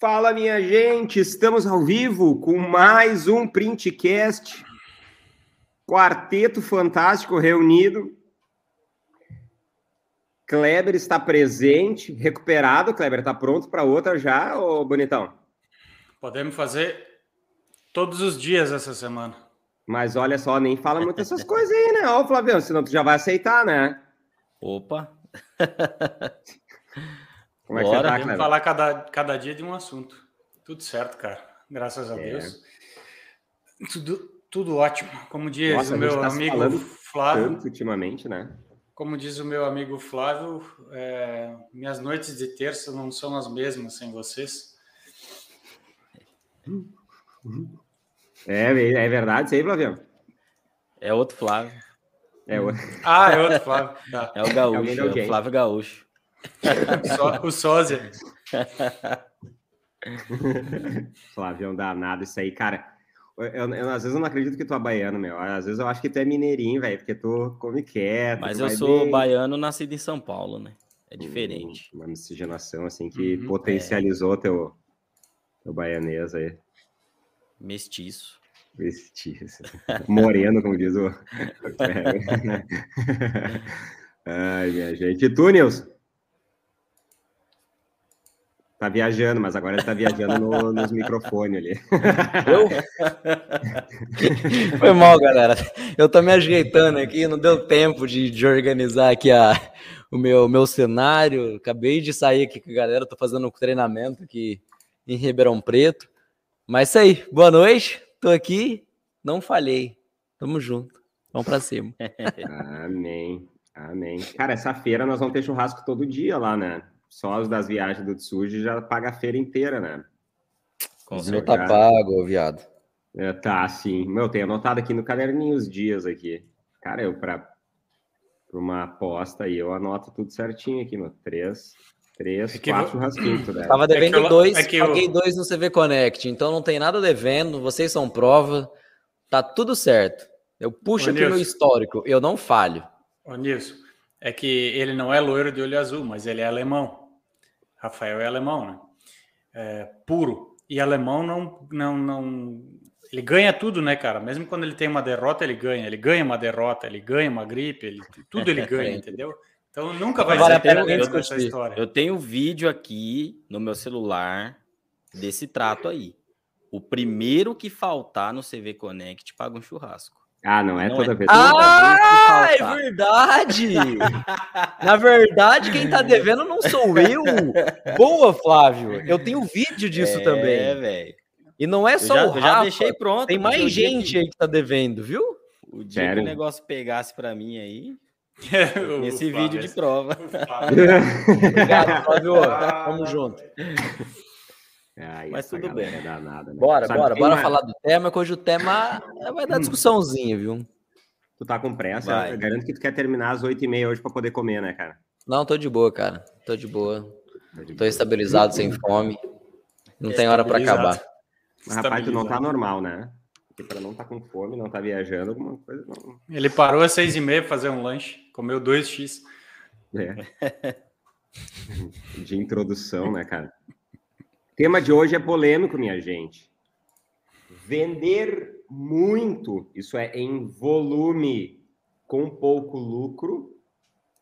Fala, minha gente, estamos ao vivo com mais um Printcast. Quarteto fantástico reunido. Kleber está presente, recuperado. Kleber, está pronto para outra já, ô bonitão? Podemos fazer todos os dias essa semana. Mas olha só, nem fala muito essas coisas aí, né? Ó, Flavião, senão tu já vai aceitar, né? Opa! Como é que Bora, você tá, falar cada, cada dia de um assunto. Tudo certo, cara. Graças a é. Deus. Tudo, tudo ótimo. Como diz Nossa, o meu tá amigo Flávio. Tanto ultimamente, né? Como diz o meu amigo Flávio, é, minhas noites de terça não são as mesmas sem vocês. É, é verdade isso aí, Flávio? É outro Flávio. É o... Ah, é outro Flávio. Tá. É o Gaúcho, é o Flávio Gaúcho. o sósia. Um danado isso aí, cara. Eu, eu, às vezes eu não acredito que tu é baiano, meu. Às vezes eu acho que tu é mineirinho, velho, porque tu come quieto. Mas eu sou bem... baiano nascido em São Paulo, né? É hum, diferente. Uma miscigenação, assim, que uhum, potencializou é. teu, teu baianês aí. Mestiço. Mestiço. Moreno, como diz o. Ai, minha gente. E tu, Nilson? Tá viajando, mas agora ele tá viajando no, nos microfones ali. Eu? Foi mal, galera. Eu tô me ajeitando aqui, não deu tempo de, de organizar aqui a, o meu, meu cenário. Acabei de sair aqui com a galera, tô fazendo um treinamento aqui em Ribeirão Preto. Mas isso aí, boa noite, tô aqui, não falhei. Tamo junto, vamos pra cima. Amém, amém. Cara, essa feira nós vamos ter churrasco todo dia lá, né? Só os das viagens do Tsuji já paga a feira inteira, né? Com certeza. tá pago, viado. É, tá, sim. Meu, tenho anotado aqui no caderninho os dias aqui. Cara, eu para uma aposta aí, eu anoto tudo certinho aqui, meu. Três, três, é quatro churrasquinhos. Né? Tava devendo é eu, dois, é paguei eu... dois no CV Connect, então não tem nada devendo, vocês são prova, tá tudo certo. Eu puxo Ô, aqui Nilson. meu histórico, eu não falho. Ô, Nilson, é que ele não é loiro de olho azul, mas ele é alemão. Rafael é alemão, né? É, puro. E alemão não, não, não. Ele ganha tudo, né, cara? Mesmo quando ele tem uma derrota, ele ganha. Ele ganha uma derrota, ele ganha uma gripe, ele, tudo ele ganha, entendeu? Então nunca vai vale ser pena essa história. Eu tenho vídeo aqui no meu celular desse trato aí. O primeiro que faltar no CV Connect paga um churrasco. Ah, não é não toda é... vez. Ah, é verdade! Na verdade, quem tá devendo não sou eu. Boa, Flávio. Eu tenho vídeo disso é, também. É, velho. E não é só já, o Rafa. Já deixei pronto. Tem mais gente que... aí que tá devendo, viu? O dia Sério? que o negócio pegasse para mim aí. esse vídeo de prova. Obrigado, Flávio. Tamo junto. Ai, Mas tudo bem. É danada, né? Bora, Sabe bora, bora mais... falar do tema, que hoje o tema vai dar discussãozinha, viu? Tu tá com pressa? Vai. Eu garanto que tu quer terminar às 8h30 hoje para poder comer, né, cara? Não, tô de boa, cara. Tô de boa. Tô, de tô boa. estabilizado, sem fome. Não tem hora para acabar. Mas, rapaz, tu não tá normal, né? Porque para não tá com fome, não tá viajando, alguma coisa não. Ele parou às 6h30 pra fazer um lanche, comeu 2x. É. de introdução, né, cara? Tema de hoje é polêmico, minha gente. Vender muito, isso é em volume, com pouco lucro,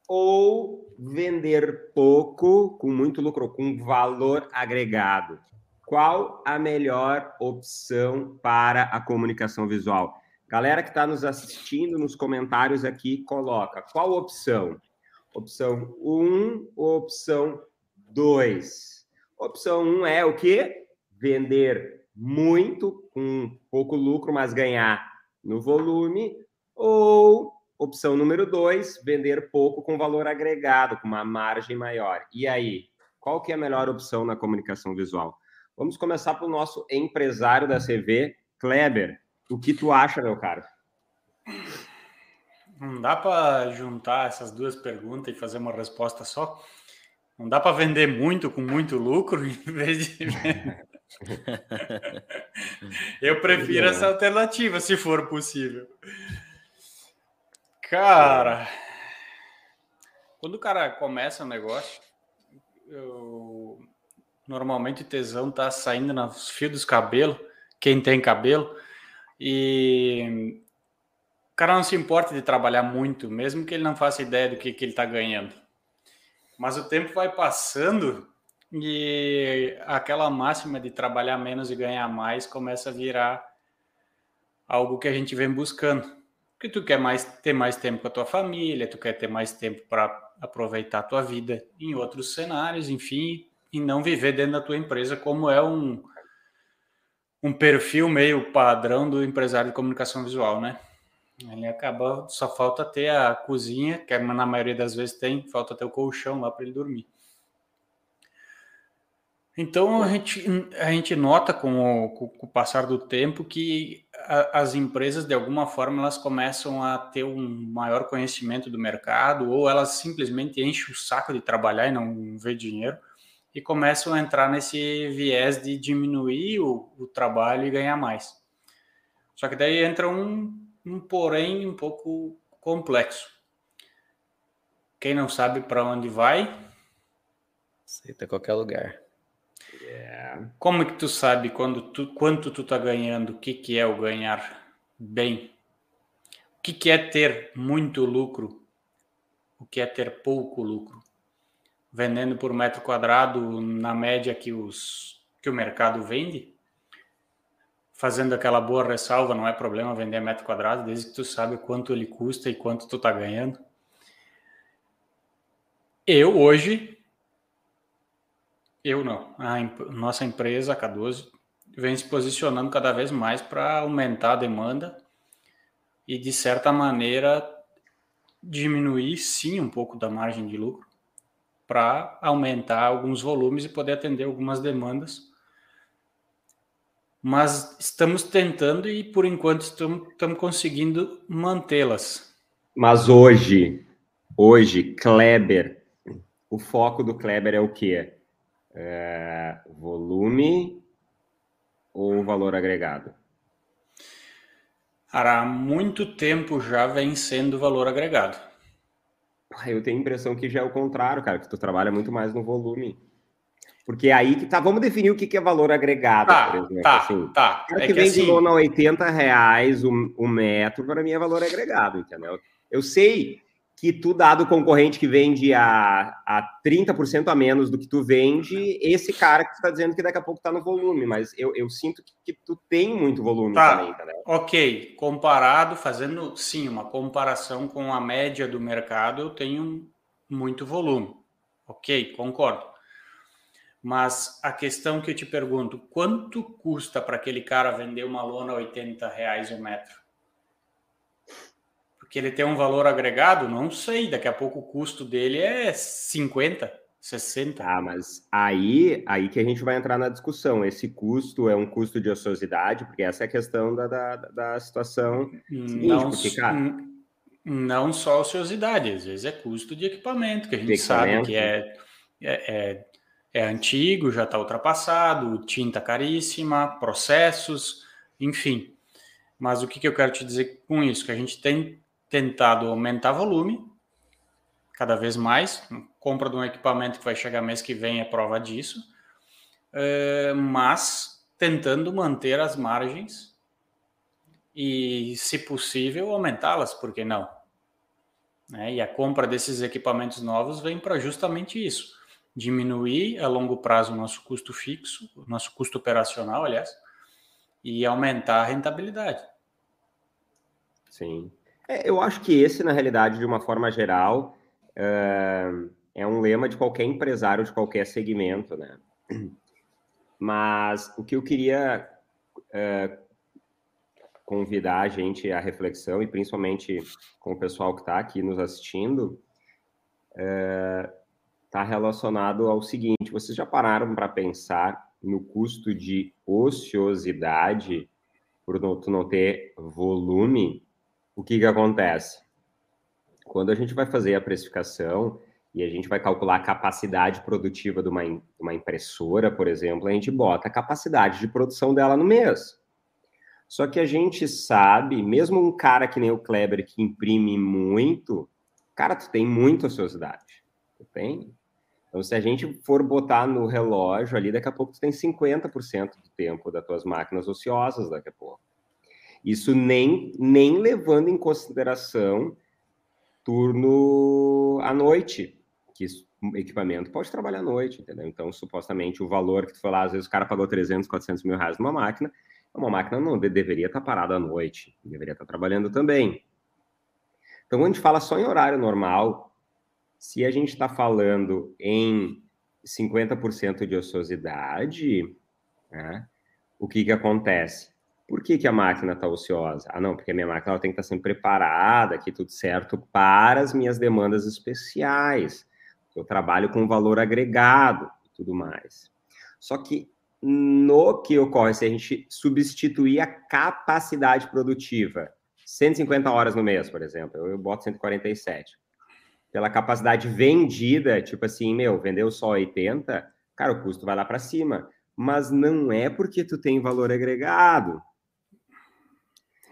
ou vender pouco, com muito lucro, com valor agregado. Qual a melhor opção para a comunicação visual? Galera que está nos assistindo nos comentários aqui, coloca qual opção? Opção 1 ou opção 2? Opção 1 um é o quê? Vender muito, com pouco lucro, mas ganhar no volume. Ou opção número 2, vender pouco com valor agregado, com uma margem maior. E aí, qual que é a melhor opção na comunicação visual? Vamos começar pelo nosso empresário da CV, Kleber. O que tu acha, meu caro? Não dá para juntar essas duas perguntas e fazer uma resposta só? Não dá para vender muito com muito lucro em vez de. Eu prefiro essa alternativa, se for possível. Cara, quando o cara começa um negócio, eu... Normalmente o tesão tá saindo nos fios dos cabelos, quem tem cabelo, e o cara não se importa de trabalhar muito, mesmo que ele não faça ideia do que, que ele está ganhando. Mas o tempo vai passando e aquela máxima de trabalhar menos e ganhar mais começa a virar algo que a gente vem buscando. Porque tu quer mais ter mais tempo com a tua família, tu quer ter mais tempo para aproveitar a tua vida em outros cenários, enfim, e não viver dentro da tua empresa como é um um perfil meio padrão do empresário de comunicação visual, né? Ele acaba, só falta ter a cozinha, que na maioria das vezes tem, falta ter o colchão lá para ele dormir. Então a gente, a gente nota com o, com o passar do tempo que a, as empresas, de alguma forma, elas começam a ter um maior conhecimento do mercado, ou elas simplesmente enchem o saco de trabalhar e não vê dinheiro, e começam a entrar nesse viés de diminuir o, o trabalho e ganhar mais. Só que daí entra um, um porém um pouco complexo. Quem não sabe para onde vai, aceita qualquer lugar. Yeah. Como é que tu sabe quando tu, quanto tu tá ganhando? O que, que é o ganhar bem? O que, que é ter muito lucro? O que é ter pouco lucro? Vendendo por metro quadrado na média que, os, que o mercado vende? Fazendo aquela boa ressalva, não é problema vender metro quadrado, desde que tu sabe quanto ele custa e quanto tu tá ganhando. Eu hoje eu não. A imp nossa empresa, a K12, vem se posicionando cada vez mais para aumentar a demanda e, de certa maneira, diminuir, sim, um pouco da margem de lucro para aumentar alguns volumes e poder atender algumas demandas. Mas estamos tentando e, por enquanto, estamos, estamos conseguindo mantê-las. Mas hoje, hoje, Kleber, o foco do Kleber é o quê? é, volume ou valor agregado? Há muito tempo já vem sendo valor agregado. Eu tenho a impressão que já é o contrário, cara, que tu trabalha muito mais no volume. Porque é aí que tá. Vamos definir o que é valor agregado, tá, por exemplo. Tá, assim, tá. O cara é que, que vende assim... lona a 80 reais o, o metro, para mim é valor agregado, entendeu? Eu sei que tu, dado concorrente que vende a, a 30% a menos do que tu vende, esse cara que tu tá dizendo que daqui a pouco tá no volume, mas eu, eu sinto que, que tu tem muito volume tá. também, tá, Ok, comparado, fazendo sim uma comparação com a média do mercado, eu tenho muito volume. Ok, concordo. Mas a questão que eu te pergunto, quanto custa para aquele cara vender uma lona a 80 reais o metro? porque ele tem um valor agregado, não sei, daqui a pouco o custo dele é 50, 60. Ah, mas aí, aí que a gente vai entrar na discussão. Esse custo é um custo de ociosidade, porque essa é a questão da, da, da situação seguinte, não, porque, cara, não só ociosidade, às vezes é custo de equipamento, que a gente sabe que é, é, é, é antigo, já está ultrapassado, tinta caríssima, processos, enfim. Mas o que, que eu quero te dizer com isso? Que a gente tem tentado aumentar volume cada vez mais. Compra de um equipamento que vai chegar mês que vem é prova disso, é, mas tentando manter as margens e, se possível, aumentá-las, por que não? É, e a compra desses equipamentos novos vem para justamente isso: diminuir a longo prazo o nosso custo fixo, o nosso custo operacional, aliás, e aumentar a rentabilidade. Sim. É, eu acho que esse, na realidade, de uma forma geral, é, é um lema de qualquer empresário de qualquer segmento, né? Mas o que eu queria é, convidar a gente à reflexão, e principalmente com o pessoal que está aqui nos assistindo, está relacionado ao seguinte: vocês já pararam para pensar no custo de ociosidade por não, tu não ter volume o que, que acontece? Quando a gente vai fazer a precificação e a gente vai calcular a capacidade produtiva de uma, uma impressora, por exemplo, a gente bota a capacidade de produção dela no mês. Só que a gente sabe, mesmo um cara que nem o Kleber, que imprime muito, cara, tu tem muita ociosidade. Tu tem? Então, se a gente for botar no relógio ali, daqui a pouco tu tem 50% do tempo das tuas máquinas ociosas daqui a pouco. Isso nem, nem levando em consideração turno à noite, que o equipamento pode trabalhar à noite, entendeu? Então, supostamente, o valor que tu falou, às vezes o cara pagou 300, 400 mil reais numa máquina, uma máquina não deveria estar parada à noite, deveria estar trabalhando também. Então, quando a gente fala só em horário normal, se a gente está falando em 50% de ociosidade, né, o que, que acontece? Por que, que a máquina está ociosa? Ah, não, porque a minha máquina ela tem que estar tá sempre preparada, aqui tudo certo, para as minhas demandas especiais. Eu trabalho com valor agregado e tudo mais. Só que no que ocorre, se a gente substituir a capacidade produtiva, 150 horas no mês, por exemplo, eu, eu boto 147 pela capacidade vendida, tipo assim, meu, vendeu só 80, cara, o custo vai lá para cima. Mas não é porque tu tem valor agregado.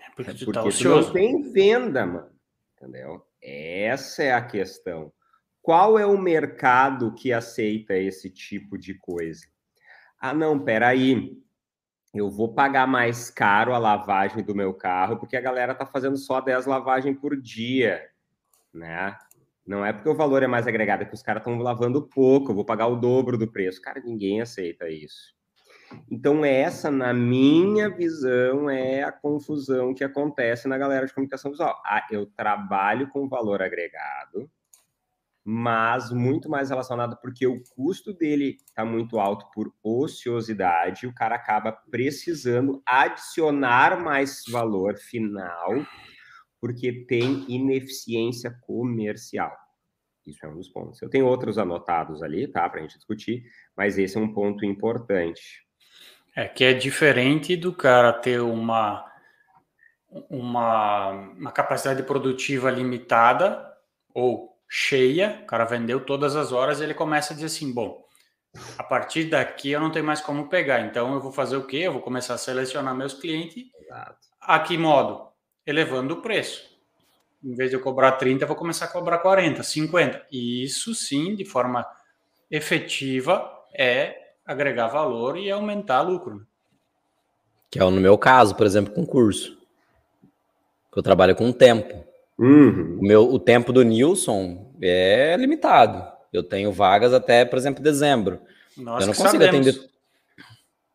É porque, é tu, tá porque tu não tem venda, mano. Entendeu? Essa é a questão. Qual é o mercado que aceita esse tipo de coisa? Ah, não, peraí. Eu vou pagar mais caro a lavagem do meu carro porque a galera tá fazendo só 10 lavagens por dia, né? Não é porque o valor é mais agregado, é que os caras estão lavando pouco, eu vou pagar o dobro do preço. Cara, ninguém aceita isso. Então, essa, na minha visão, é a confusão que acontece na galera de comunicação visual. Ah, eu trabalho com valor agregado, mas muito mais relacionado porque o custo dele está muito alto por ociosidade, o cara acaba precisando adicionar mais valor final porque tem ineficiência comercial. Isso é um dos pontos. Eu tenho outros anotados ali, tá, para a gente discutir, mas esse é um ponto importante. É que é diferente do cara ter uma, uma, uma capacidade produtiva limitada ou cheia, o cara vendeu todas as horas, ele começa a dizer assim, bom, a partir daqui eu não tenho mais como pegar, então eu vou fazer o quê? Eu vou começar a selecionar meus clientes. Exato. A que modo? Elevando o preço. Em vez de eu cobrar 30, eu vou começar a cobrar 40, 50. E isso sim, de forma efetiva, é agregar valor e aumentar lucro. Né? Que é no meu caso, por exemplo, com curso. Que eu trabalho com tempo. Uhum. O, meu, o tempo do Nilson é limitado. Eu tenho vagas até, por exemplo, dezembro. Nós eu não consigo sabemos. atender.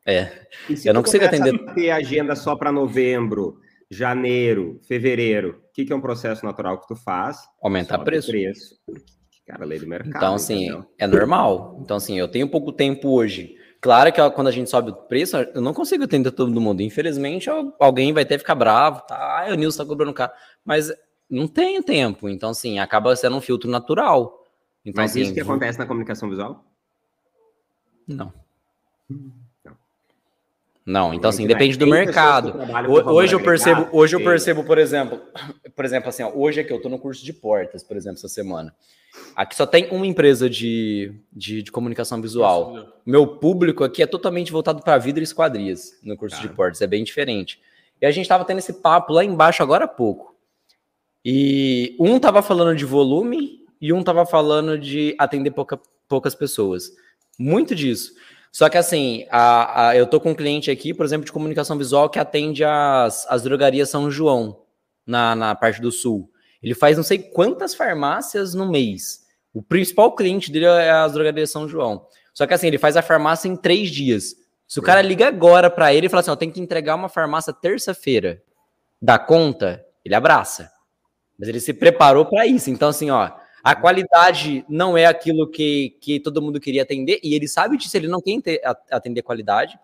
É. eu não consigo atender. ter agenda só para novembro janeiro, fevereiro, o que, que é um processo natural que tu faz? Aumentar preço. preço. Cara, lei do mercado. Então, assim, entendeu? é normal. Então, assim, eu tenho pouco tempo hoje. Claro que quando a gente sobe o preço, eu não consigo atender todo mundo. Infelizmente, alguém vai ter que ficar bravo. Tá? Ah, o Nilson tá cobrando caro. Mas não tenho tempo. Então, assim, acaba sendo um filtro natural. Então, Mas assim, isso que acontece na comunicação visual? Não. Hum. Não, então assim, depende do mercado. Hoje eu percebo, hoje eu percebo, por exemplo, por exemplo, assim, ó, hoje aqui eu estou no curso de portas, por exemplo, essa semana. Aqui só tem uma empresa de, de, de comunicação visual. Meu público aqui é totalmente voltado para vidro e esquadrias no curso de portas, é bem diferente. E a gente estava tendo esse papo lá embaixo agora há pouco. E um estava falando de volume e um estava falando de atender pouca, poucas pessoas. Muito disso. Só que assim, a, a, eu tô com um cliente aqui, por exemplo, de comunicação visual que atende as, as drogarias São João, na, na parte do sul. Ele faz não sei quantas farmácias no mês. O principal cliente dele é as drogarias São João. Só que assim, ele faz a farmácia em três dias. Se o cara liga agora para ele e fala assim, ó, tem que entregar uma farmácia terça-feira, dá conta, ele abraça. Mas ele se preparou para isso. Então, assim, ó, a qualidade não é aquilo que, que todo mundo queria atender, e ele sabe disso, ele não quer atender qualidade.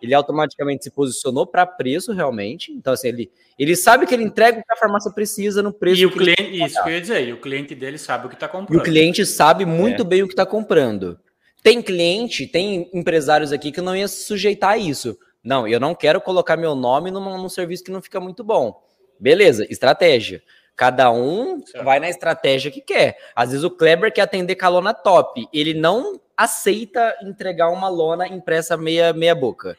Ele automaticamente se posicionou para preço realmente. Então, assim, ele, ele sabe que ele entrega o que a farmácia precisa no preço. E o cliente, isso que eu ia dizer, e o cliente dele sabe o que está comprando. E o cliente sabe muito é. bem o que está comprando. Tem cliente, tem empresários aqui que não ia se sujeitar a isso. Não, eu não quero colocar meu nome num, num serviço que não fica muito bom. Beleza, estratégia. Cada um certo. vai na estratégia que quer. Às vezes o Kleber quer atender com a lona top. Ele não aceita entregar uma lona impressa meia, meia boca.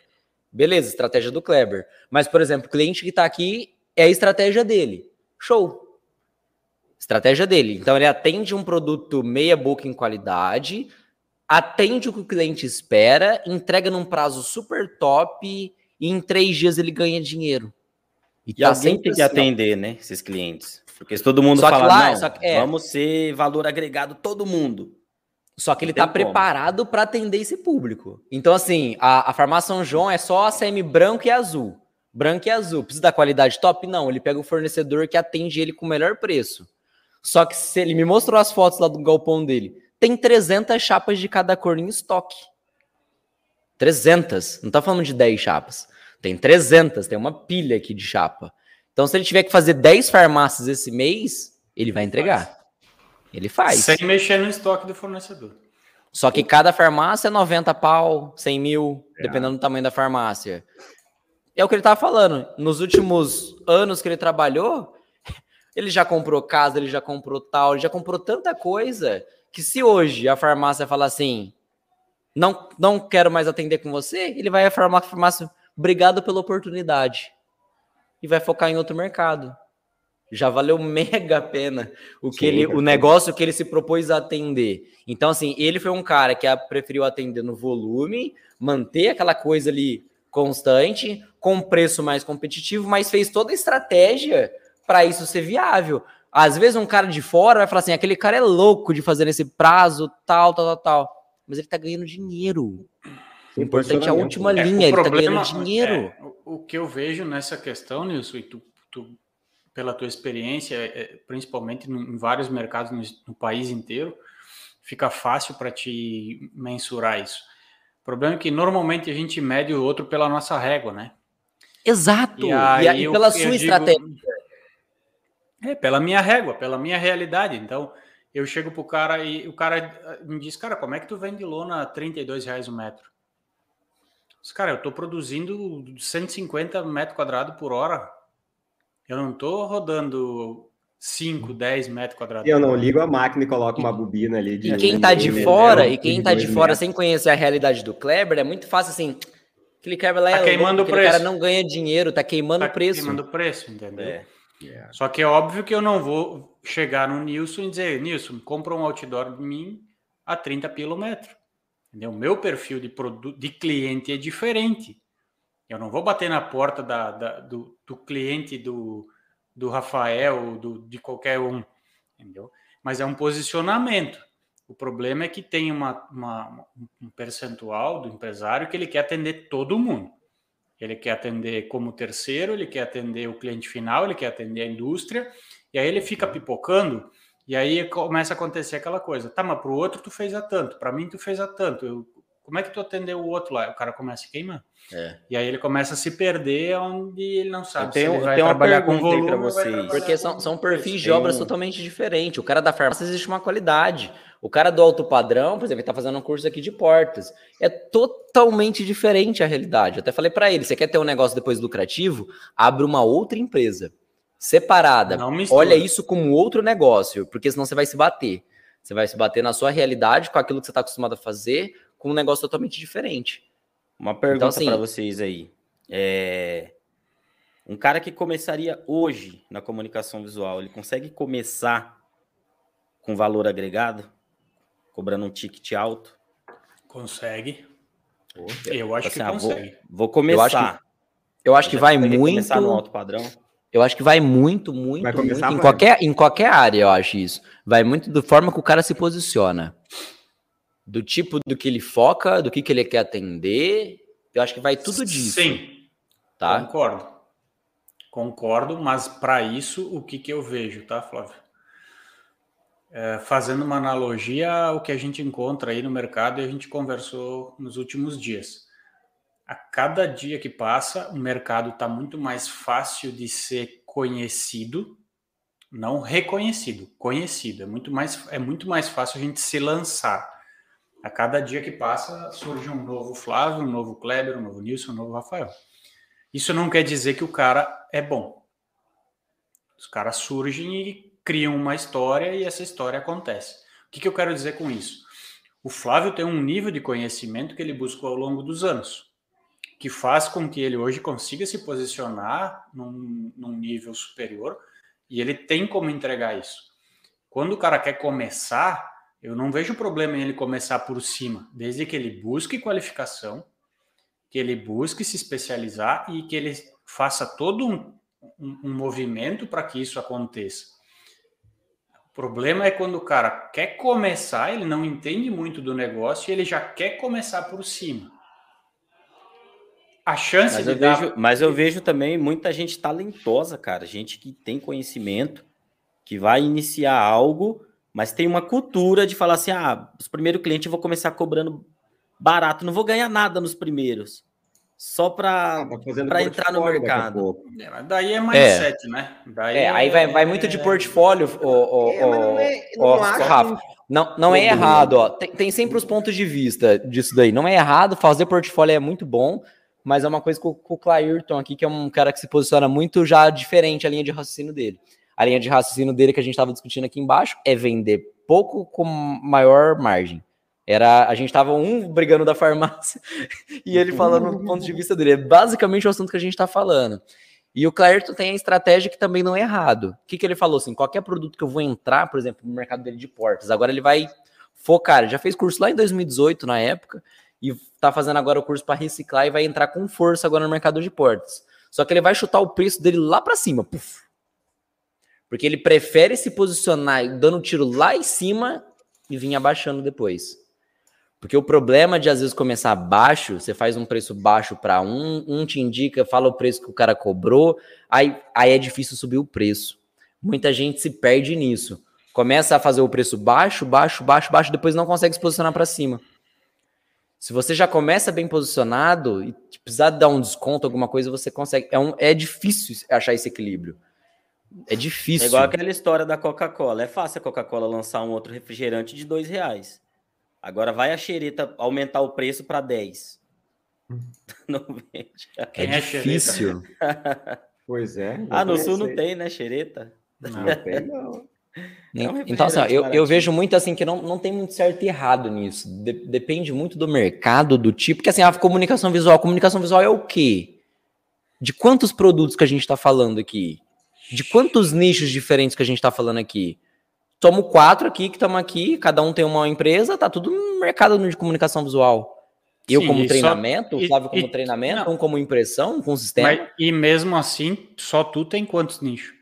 Beleza, estratégia do Kleber. Mas, por exemplo, o cliente que está aqui é a estratégia dele. Show. Estratégia dele. Então ele atende um produto meia boca em qualidade, atende o que o cliente espera, entrega num prazo super top e em três dias ele ganha dinheiro. E, e tá alguém tem que assim, atender, né, esses clientes. Porque se todo mundo só fala, lá, não, que, é, vamos ser valor agregado todo mundo. Só que ele está preparado para atender esse público. Então, assim, a, a farmácia São João é só a CM branco e azul. Branco e azul. Precisa da qualidade top? Não. Ele pega o fornecedor que atende ele com o melhor preço. Só que se ele me mostrou as fotos lá do galpão dele, tem 300 chapas de cada cor em estoque. 300. Não tá falando de 10 chapas. Tem 300. Tem uma pilha aqui de chapa. Então, se ele tiver que fazer 10 farmácias esse mês, ele vai entregar. Ele faz. Sem mexer no estoque do fornecedor. Só que cada farmácia é 90 pau, 100 mil, é. dependendo do tamanho da farmácia. É o que ele estava falando. Nos últimos anos que ele trabalhou, ele já comprou casa, ele já comprou tal, ele já comprou tanta coisa que se hoje a farmácia falar assim, não, não quero mais atender com você, ele vai à farmácia, obrigado pela oportunidade. E vai focar em outro mercado já valeu mega a pena o que Sim, ele, o negócio que ele se propôs a atender. Então, assim, ele foi um cara que preferiu atender no volume, manter aquela coisa ali constante, com preço mais competitivo, mas fez toda a estratégia para isso ser viável. Às vezes um cara de fora vai falar assim, aquele cara é louco de fazer nesse prazo, tal, tal, tal, tal. Mas ele tá ganhando dinheiro. O importante é a última é, linha, ele tá ganhando dinheiro. É, o, que eu vejo nessa questão, Nilson, e tu, tu pela tua experiência, é, principalmente em vários mercados no, no país inteiro, fica fácil para te mensurar isso. O problema é que normalmente a gente mede o outro pela nossa régua, né? Exato. E, aí, e pela eu, sua eu estratégia. Digo, é, pela minha régua, pela minha realidade. Então, eu chego pro cara e o cara me diz, cara, como é que tu vende lona a 32 reais o metro? Cara, eu tô produzindo 150 metros quadrados por hora. Eu não estou rodando 5, 10 metros quadrados. Eu não ligo a máquina e coloco uma bobina ali. De e quem está de fora, e quem tá de fora sem conhecer a realidade do Kleber, é muito fácil assim. Aquele Kleber lá tá é queimando louco, o preço. cara não ganha dinheiro, tá queimando o tá preço. queimando o preço, entendeu? É. Yeah. Só que é óbvio que eu não vou chegar no Nilson e dizer, Nilson, compra um outdoor de mim a 30 pelo metro. Entendeu? Meu perfil de, produto, de cliente é diferente. Eu não vou bater na porta da, da do, do, cliente do, do Rafael, do, de qualquer um, entendeu? Mas é um posicionamento. O problema é que tem uma, uma, um percentual do empresário que ele quer atender todo mundo. Ele quer atender como terceiro, ele quer atender o cliente final, ele quer atender a indústria, e aí ele fica pipocando, e aí começa a acontecer aquela coisa. Tá, mas para o outro tu fez a tanto, para mim tu fez a tanto. Eu, como é que tu atendeu o outro lá? O cara começa a queimar. É. E aí ele começa a se perder onde ele não sabe eu tenho, se ele vai trabalhar com volume para vocês. Porque são, são perfis de obras totalmente diferentes. O cara da farmácia existe uma qualidade. O cara do alto padrão, por exemplo, ele está fazendo um curso aqui de portas. É totalmente diferente a realidade. Eu até falei para ele, você quer ter um negócio depois lucrativo? Abre uma outra empresa separada. Olha isso como outro negócio, porque senão você vai se bater. Você vai se bater na sua realidade com aquilo que você está acostumado a fazer com um negócio totalmente diferente. Uma pergunta então, assim, para vocês aí. É... Um cara que começaria hoje na comunicação visual, ele consegue começar com valor agregado, cobrando um ticket alto? Consegue. Eu acho assim, que ah, consegue. Vou, vou começar. Eu acho que, eu acho que vai muito. Começar no alto padrão. Eu acho que vai muito, muito, vai muito em, qualquer, em qualquer área, eu acho isso. Vai muito da forma que o cara se posiciona do tipo do que ele foca, do que, que ele quer atender. Eu acho que vai tudo disso. Sim, tá? concordo. Concordo, mas para isso, o que, que eu vejo, tá, Flávio? É, fazendo uma analogia ao que a gente encontra aí no mercado e a gente conversou nos últimos dias. A cada dia que passa, o mercado está muito mais fácil de ser conhecido, não reconhecido, conhecido. É muito mais, é muito mais fácil a gente se lançar a cada dia que passa surge um novo Flávio, um novo Kleber, um novo Nilson, um novo Rafael. Isso não quer dizer que o cara é bom. Os caras surgem e criam uma história e essa história acontece. O que, que eu quero dizer com isso? O Flávio tem um nível de conhecimento que ele buscou ao longo dos anos, que faz com que ele hoje consiga se posicionar num, num nível superior e ele tem como entregar isso. Quando o cara quer começar, Eu não vejo problema em ele começar por cima, desde que ele busque qualificação, que ele busque se especializar e que ele faça todo um, um, um movimento para que isso aconteça. O problema é quando o cara quer começar, ele não entende muito do negócio e ele já quer começar por cima. A chance mas de eu dar... vejo, Mas eu vejo também muita gente talentosa, cara. Gente que tem conhecimento, que vai iniciar algo, mas tem uma cultura de falar assim: ah, os primeiros clientes eu vou começar cobrando barato, não vou ganhar nada nos primeiros. Só para ah, tá entrar no mercado. É, daí é mindset, é. né? Daí é, aí vai, vai muito de é portfólio, o, o, é, não é, não o, Rafa. Não, não é errado, ó. Tem, tem sempre os pontos de vista disso daí. Não é errado, fazer portfólio é muito bom, mas é uma coisa com, com o Clairton aqui, que é um cara que se posiciona muito já diferente a linha de raciocínio dele. A linha de raciocínio dele que a gente estava discutindo aqui embaixo é vender pouco com maior margem. Era, a gente tava um brigando da farmácia e ele falando do ponto de vista dele. É basicamente o assunto que a gente está falando. E o Clairton tem a estratégia que também não é errado. O que, que ele falou assim? Qualquer produto que eu vou entrar, por exemplo, no mercado dele de portas, agora ele vai focar. Ele já fez curso lá em 2018, na época, e tá fazendo agora o curso para reciclar e vai entrar com força agora no mercado de portas. Só que ele vai chutar o preço dele lá para cima. Puf. Porque ele prefere se posicionar dando tiro lá em cima e vir abaixando depois. Porque o problema de às vezes começar baixo, você faz um preço baixo para um, um te indica, fala o preço que o cara cobrou, aí, aí é difícil subir o preço. Muita gente se perde nisso. Começa a fazer o preço baixo, baixo, baixo, baixo, depois não consegue se posicionar para cima. Se você já começa bem posicionado e precisar dar um desconto, alguma coisa, você consegue. É, um, é difícil achar esse equilíbrio. É difícil. É igual aquela história da Coca-Cola. É fácil a Coca-Cola lançar um outro refrigerante de dois reais. Agora vai a xereta aumentar o preço para 10. Não vende. É, é difícil. pois é. Ah, no sul não tem, né, xereta? Não tem, não. É então, assim, eu, eu vejo muito assim que não, não tem muito certo e errado nisso. De, depende muito do mercado, do tipo. Porque assim, a comunicação visual, a comunicação visual é o quê? De quantos produtos que a gente está falando aqui? De quantos nichos diferentes que a gente está falando aqui? Somos quatro aqui que estamos aqui, cada um tem uma empresa, tá tudo no mercado de comunicação visual. Eu Sim, como treinamento, só, o Flávio como e, treinamento, não. um como impressão, com sistema. Mas, e mesmo assim, só tu tem quantos nichos?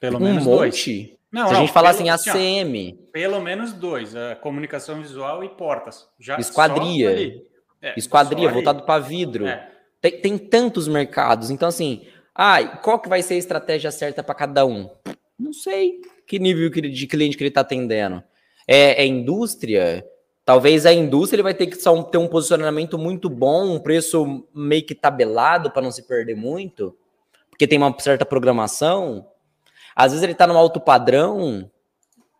Pelo um menos monte. dois. Não, Se a gente falar assim, ACM. Pelo menos dois, a comunicação visual e portas. Já Esquadria. É, Esquadria, voltado para vidro. É. Tem, tem tantos mercados. Então, assim, ah, qual que vai ser a estratégia certa para cada um? Não sei que nível de cliente que ele está atendendo. É, é, indústria? Talvez a indústria ele vai ter que ter um posicionamento muito bom, um preço meio que tabelado para não se perder muito, porque tem uma certa programação. Às vezes ele está no alto padrão.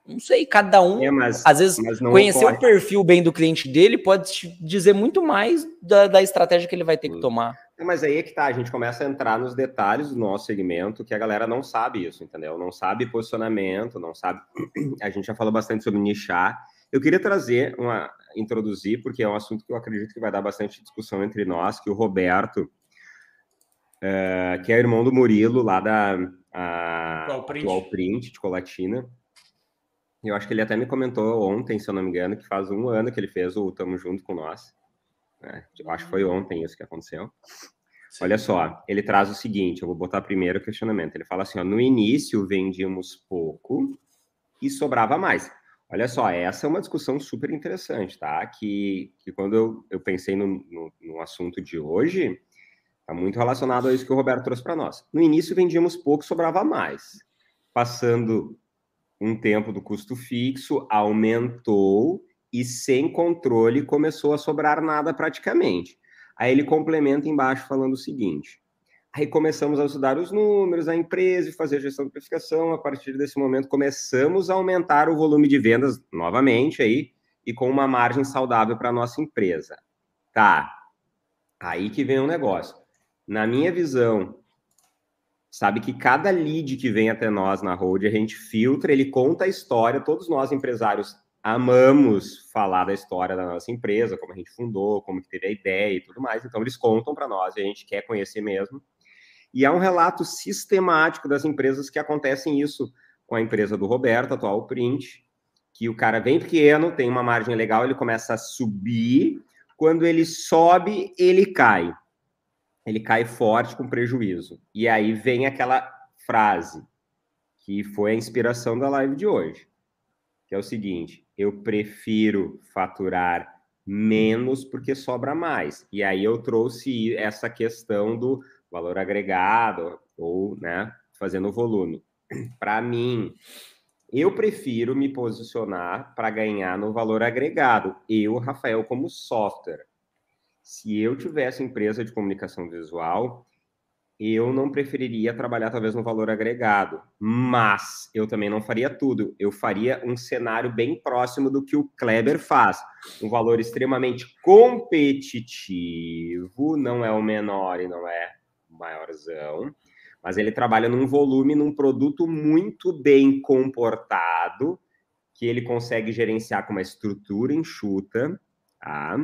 Não sei, cada um. É, mas, às vezes, conhecer ocorre. o perfil bem do cliente dele pode te dizer muito mais da, da estratégia que ele vai ter que tomar. É, mas aí é que tá, a gente começa a entrar nos detalhes do nosso segmento, que a galera não sabe isso, entendeu? Não sabe posicionamento, não sabe. A gente já falou bastante sobre nichar. Eu queria trazer uma, introduzir, porque é um assunto que eu acredito que vai dar bastante discussão entre nós, que o Roberto, é, que é irmão do Murilo, lá da a, Atual Print. Print de Colatina. Eu acho que ele até me comentou ontem, se eu não me engano, que faz um ano que ele fez o Tamo Junto com Nós. Né? Eu acho que foi ontem isso que aconteceu. Sim. Olha só, ele traz o seguinte, eu vou botar primeiro o questionamento. Ele fala assim, ó, no início vendíamos pouco e sobrava mais. Olha só, essa é uma discussão super interessante, tá? Que, que quando eu, eu pensei no, no, no assunto de hoje, está muito relacionado a isso que o Roberto trouxe para nós. No início vendíamos pouco, sobrava mais. Passando um tempo do custo fixo, aumentou e sem controle começou a sobrar nada praticamente. Aí ele complementa embaixo falando o seguinte: aí começamos a estudar os números, a empresa e fazer a gestão de precificação. A partir desse momento começamos a aumentar o volume de vendas novamente aí e com uma margem saudável para a nossa empresa. Tá. Aí que vem o negócio. Na minha visão, sabe que cada lead que vem até nós na Road, a gente filtra, ele conta a história, todos nós empresários amamos falar da história da nossa empresa, como a gente fundou, como que teve a ideia e tudo mais. Então eles contam para nós e a gente quer conhecer mesmo. E é um relato sistemático das empresas que acontecem isso com a empresa do Roberto, atual Print, que o cara vem pequeno, tem uma margem legal, ele começa a subir. Quando ele sobe, ele cai. Ele cai forte com prejuízo. E aí vem aquela frase que foi a inspiração da live de hoje, que é o seguinte: eu prefiro faturar menos porque sobra mais. E aí eu trouxe essa questão do valor agregado ou, né, fazendo volume. Para mim, eu prefiro me posicionar para ganhar no valor agregado. Eu, Rafael, como software. Se eu tivesse empresa de comunicação visual, eu não preferiria trabalhar talvez no valor agregado, mas eu também não faria tudo. Eu faria um cenário bem próximo do que o Kleber faz. Um valor extremamente competitivo, não é o menor e não é o maiorzão, mas ele trabalha num volume, num produto muito bem comportado, que ele consegue gerenciar com uma estrutura enxuta, tá?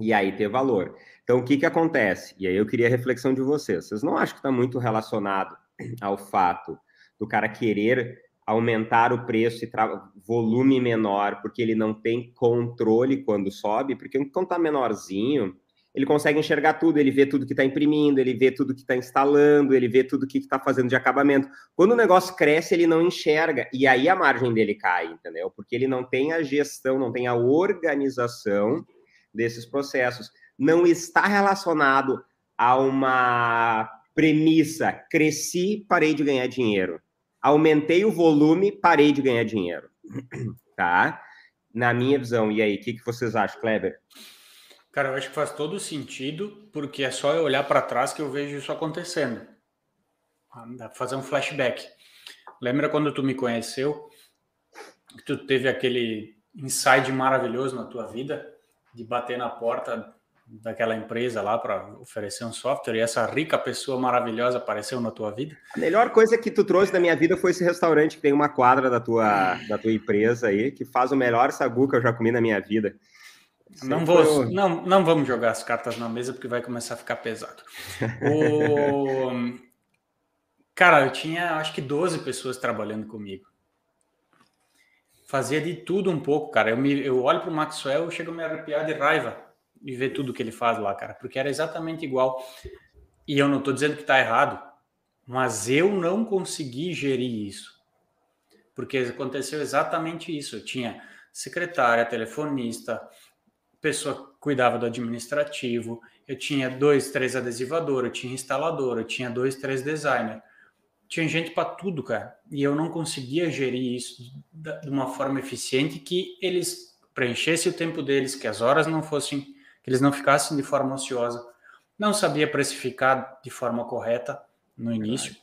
E aí ter valor. Então, o que, que acontece? E aí eu queria a reflexão de vocês. Vocês não acham que está muito relacionado ao fato do cara querer aumentar o preço e volume menor, porque ele não tem controle quando sobe? Porque quando está menorzinho, ele consegue enxergar tudo, ele vê tudo que está imprimindo, ele vê tudo que está instalando, ele vê tudo que está fazendo de acabamento. Quando o negócio cresce, ele não enxerga, e aí a margem dele cai, entendeu? Porque ele não tem a gestão, não tem a organização desses processos não está relacionado a uma premissa: cresci, parei de ganhar dinheiro. Aumentei o volume, parei de ganhar dinheiro. tá? Na minha visão. E aí, o que, que vocês acham, Kleber? Cara, eu acho que faz todo sentido, porque é só eu olhar para trás que eu vejo isso acontecendo. Dá pra fazer um flashback. Lembra quando tu me conheceu? Que tu teve aquele insight maravilhoso na tua vida de bater na porta daquela empresa lá para oferecer um software e essa rica pessoa maravilhosa apareceu na tua vida? A melhor coisa que tu trouxe da minha vida foi esse restaurante que tem uma quadra da tua, da tua empresa aí, que faz o melhor sagu que eu já comi na minha vida. não, vou, não, não vamos jogar as cartas na mesa porque vai começar a ficar pesado. o... Cara, eu tinha acho que 12 pessoas trabalhando comigo. Fazia de tudo um pouco, cara. Eu, me, eu olho para o Maxwell e chego a me arrepiar de raiva e ver tudo que ele faz lá, cara, porque era exatamente igual. E eu não estou dizendo que está errado, mas eu não consegui gerir isso. Porque aconteceu exatamente isso. Eu tinha secretária, telefonista, pessoa que cuidava do administrativo, eu tinha dois, três adesivadores, eu tinha instalador, eu tinha dois, três designers. Tinha gente para tudo, cara. E eu não conseguia gerir isso de uma forma eficiente que eles preenchessem o tempo deles, que as horas não fossem que eles não ficassem de forma ociosa. Não sabia precificar de forma correta no início.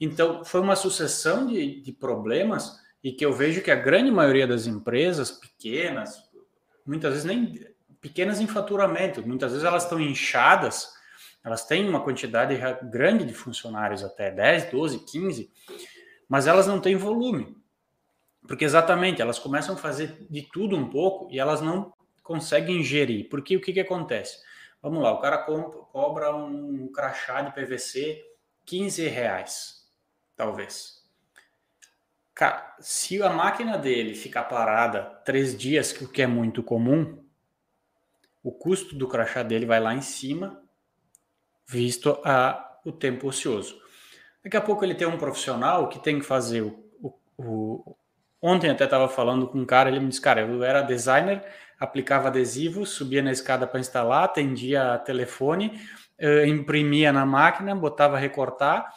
Então, foi uma sucessão de, de problemas e que eu vejo que a grande maioria das empresas pequenas, muitas vezes nem pequenas em faturamento, muitas vezes elas estão inchadas, elas têm uma quantidade grande de funcionários, até 10, 12, 15, mas elas não têm volume. Porque exatamente, elas começam a fazer de tudo um pouco e elas não conseguem gerir. Porque o que, que acontece? Vamos lá, o cara compra, cobra um crachá de PVC 15 reais, talvez. Cara, se a máquina dele ficar parada três dias, o que é muito comum, o custo do crachá dele vai lá em cima, visto a, o tempo ocioso. Daqui a pouco ele tem um profissional que tem que fazer o. o, o ontem até estava falando com um cara, ele me disse, cara, eu era designer aplicava adesivo, subia na escada para instalar, atendia telefone, uh, imprimia na máquina, botava recortar,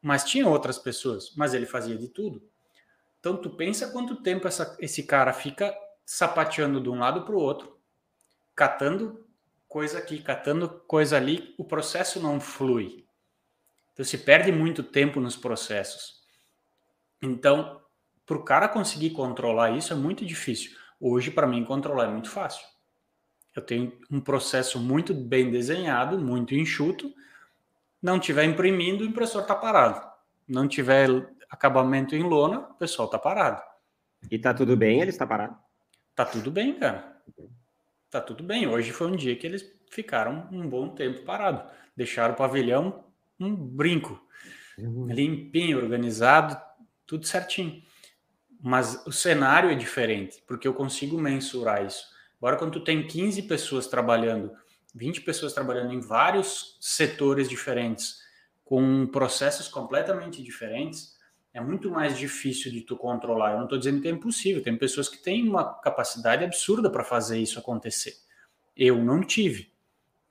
mas tinha outras pessoas, mas ele fazia de tudo. Então tu pensa quanto tempo essa, esse cara fica sapateando de um lado para o outro, catando coisa aqui, catando coisa ali, o processo não flui. Então se perde muito tempo nos processos. Então, para o cara conseguir controlar isso é muito difícil. Hoje, para mim, controlar é muito fácil. Eu tenho um processo muito bem desenhado, muito enxuto. Não tiver imprimindo, o impressor está parado. Não tiver acabamento em lona, o pessoal está parado. E tá tudo bem, ele está parado? Tá tudo bem, cara. Tá tudo bem. Hoje foi um dia que eles ficaram um bom tempo parado. Deixaram o pavilhão um brinco. Uhum. Limpinho, organizado, tudo certinho. mas o cenário é diferente, porque eu consigo mensurar isso. Agora, quando tu tem 15 pessoas trabalhando, 20 pessoas trabalhando em vários setores diferentes, com processos completamente diferentes, é muito mais difícil de tu controlar. Eu não estou dizendo que é impossível, tem pessoas que têm uma capacidade absurda para fazer isso acontecer. Eu não tive.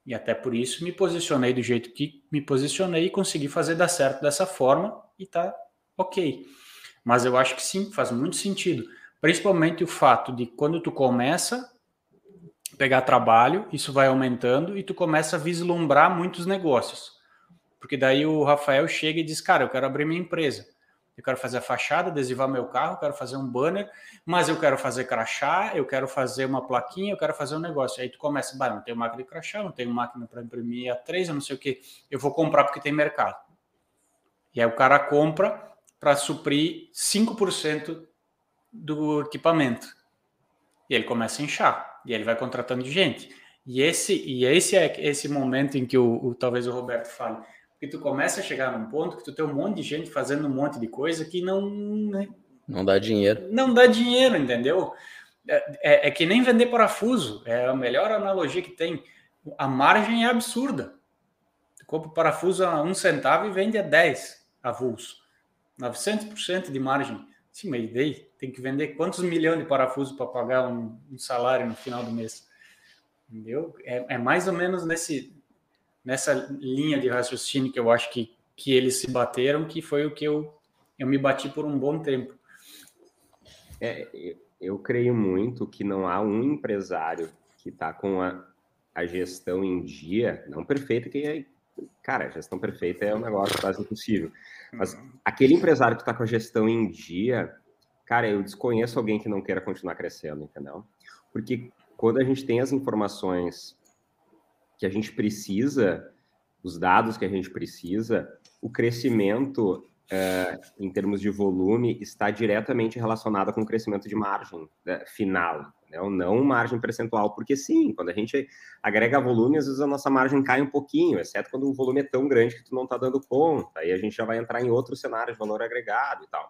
E até por isso me posicionei do jeito que me posicionei e consegui fazer dar certo dessa forma e tá ok. Mas eu acho que sim, faz muito sentido. Principalmente o fato de quando tu começa a pegar trabalho, isso vai aumentando e tu começa a vislumbrar muitos negócios. Porque daí o Rafael chega e diz: Cara, eu quero abrir minha empresa eu quero fazer a fachada, adesivar meu carro, quero fazer um banner, mas eu quero fazer crachá, eu quero fazer uma plaquinha, eu quero fazer um negócio. Aí tu começa, bah, não tenho máquina de crachá, não tenho máquina para imprimir a 3, eu não sei o que, eu vou comprar porque tem mercado. E aí o cara compra para suprir 5% do equipamento. E ele começa a inchar, e ele vai contratando gente. E esse, e esse é esse momento em que o, o talvez o Roberto fale que tu começa a chegar num ponto que tu tem um monte de gente fazendo um monte de coisa que não. Né, não dá dinheiro. Não dá dinheiro, entendeu? É, é, é, que nem vender parafuso. É a melhor analogia que tem. A margem é absurda. Tu compra o parafuso a um centavo e vende a 10 avulso. 900% de margem. Sim, mas daí tem que vender quantos milhões de parafusos para pagar um, um, salário no final do mês? Entendeu? É, é mais ou menos nesse, nessa linha de raciocínio que eu acho que, que eles se bateram, que foi o que eu, eu me bati por um bom tempo. É, eu creio muito que não há um empresário que está com a, a gestão em dia, não perfeita, que é, cara, a gestão perfeita é um negócio quase impossível. Mas uhum. aquele empresário que está com a gestão em dia, cara, eu desconheço alguém que não queira continuar crescendo, entendeu? Porque quando a gente tem as informações que a gente precisa, os dados que a gente precisa, o crescimento uh, em termos de volume está diretamente relacionado com o crescimento de margem né, final, né? não margem percentual, porque sim, quando a gente agrega volume, às vezes a nossa margem cai um pouquinho, exceto quando o volume é tão grande que tu não está dando conta, aí a gente já vai entrar em outro cenário de valor agregado e tal.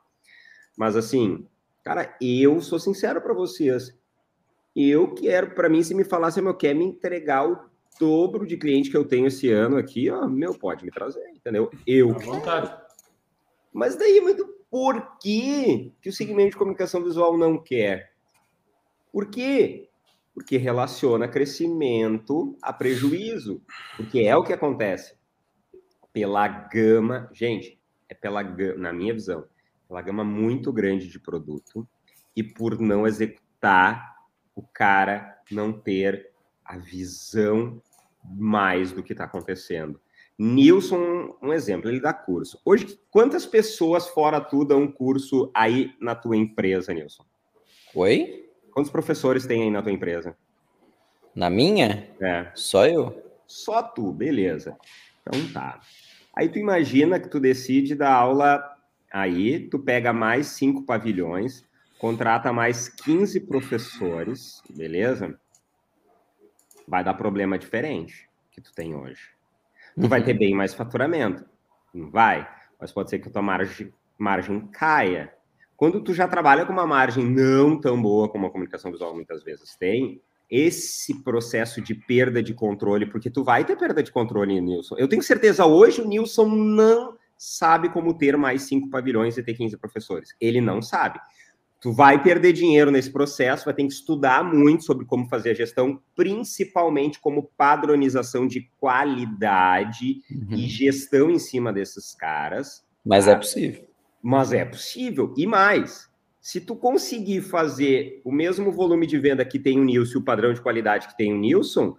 Mas assim, cara, eu sou sincero para vocês, eu quero, para mim, se me falasse, eu quero me entregar o dobro de cliente que eu tenho esse ano aqui, ó, meu, pode me trazer, entendeu? Eu. À vontade. Mas daí, muito por que, que o segmento de comunicação visual não quer? Por quê? Porque relaciona crescimento a prejuízo. Porque é o que acontece. Pela gama, gente, é pela gama, na minha visão, pela gama muito grande de produto e por não executar o cara não ter a visão mais do que está acontecendo. Nilson, um exemplo, ele dá curso. Hoje, quantas pessoas fora tu dão curso aí na tua empresa, Nilson? Oi? Quantos professores tem aí na tua empresa? Na minha? É. Só eu? Só tu, beleza. Então tá. Aí tu imagina que tu decide dar aula aí, tu pega mais cinco pavilhões, contrata mais 15 professores, beleza? Vai dar problema diferente que tu tem hoje. Tu uhum. vai ter uhum. bem mais faturamento, não vai, mas pode ser que a tua margem, margem caia. Quando tu já trabalha com uma margem não tão boa como a comunicação visual muitas vezes tem, esse processo de perda de controle, porque tu vai ter perda de controle, Nilson. Eu tenho certeza, hoje o Nilson não sabe como ter mais cinco pavilhões e ter 15 professores. Ele não sabe tu vai perder dinheiro nesse processo, vai ter que estudar muito sobre como fazer a gestão, principalmente como padronização de qualidade uhum. e gestão em cima desses caras. Mas tá? é possível. Mas é possível. E mais, se tu conseguir fazer o mesmo volume de venda que tem o Nilson e o padrão de qualidade que tem o Nilson,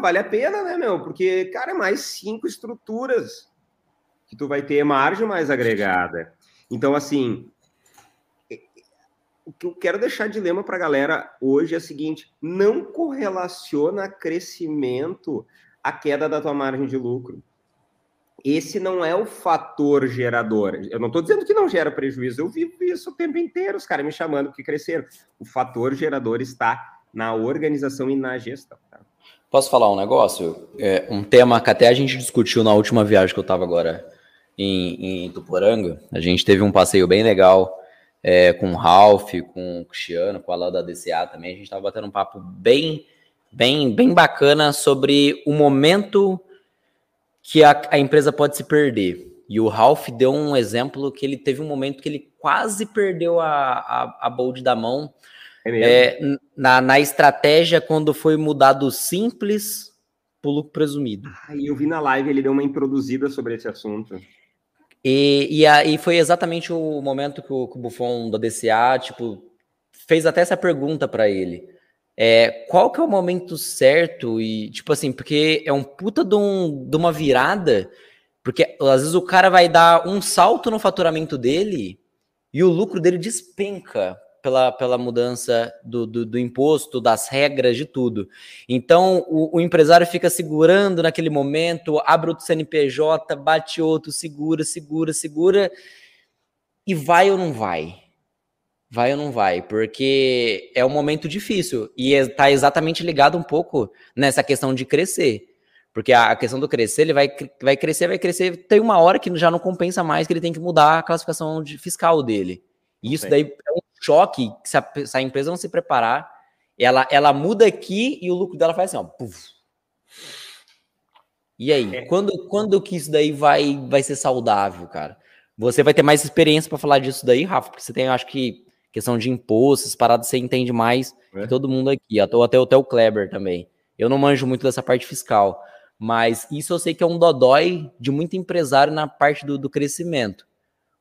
vale a pena, né, meu? Porque, cara, é mais cinco estruturas que tu vai ter margem mais agregada. Então, assim, o que eu quero deixar de lema para a galera hoje é o seguinte: não correlaciona crescimento a queda da tua margem de lucro. Esse não é o fator gerador. Eu não estou dizendo que não gera prejuízo, eu vivo isso o tempo inteiro, os caras me chamando porque cresceram. O fator gerador está na organização e na gestão. Tá? Posso falar um negócio? É, um tema que até a gente discutiu na última viagem que eu estava agora em, em Tuporanga. A gente teve um passeio bem legal é, com o Ralph, com o Cristiano, com a Léo da DCA também. A gente estava batendo um papo bem, bem, bem bacana sobre o momento que a, a empresa pode se perder. E o Ralph deu um exemplo que ele teve um momento que ele quase perdeu a, a, a bold da mão. É é, na, na estratégia, quando foi mudar do simples para o lucro presumido. Ah, eu vi na live, ele deu uma introduzida sobre esse assunto. E, e, aí foi exatamente o momento que o, que o Buffon da DCA, tipo, fez até essa pergunta para ele. É, qual que é o momento certo? E, tipo assim, porque é um puta de, um, de uma virada, porque às vezes o cara vai dar um salto no faturamento dele e o lucro dele despenca pela, pela mudança do, do, do, imposto, das regras, de tudo. Então, o, o, empresário fica segurando naquele momento, abre outro CNPJ, bate outro, segura, segura, segura, e vai ou não vai? Vai ou não vai? Porque é um momento difícil e está é, exatamente ligado um pouco nessa questão de crescer. Porque a, questão do crescer, ele vai, vai crescer, vai crescer. Tem uma hora que já não compensa mais, que ele tem que mudar a classificação de, fiscal dele. E isso daí é um choque se a, se a, empresa não se preparar, ela, ela muda aqui e o lucro dela faz assim, ó. Puff. E aí, é. quando, quando que isso daí vai, vai ser saudável, cara? Você vai ter mais experiência para falar disso daí, Rafa, porque você tem, acho que, questão de impostos, paradas você entende mais é. que todo mundo aqui, até, até, até o Kleber também. Eu não manjo muito dessa parte fiscal, mas isso eu sei que é um dodói de muito empresário na parte do, do crescimento.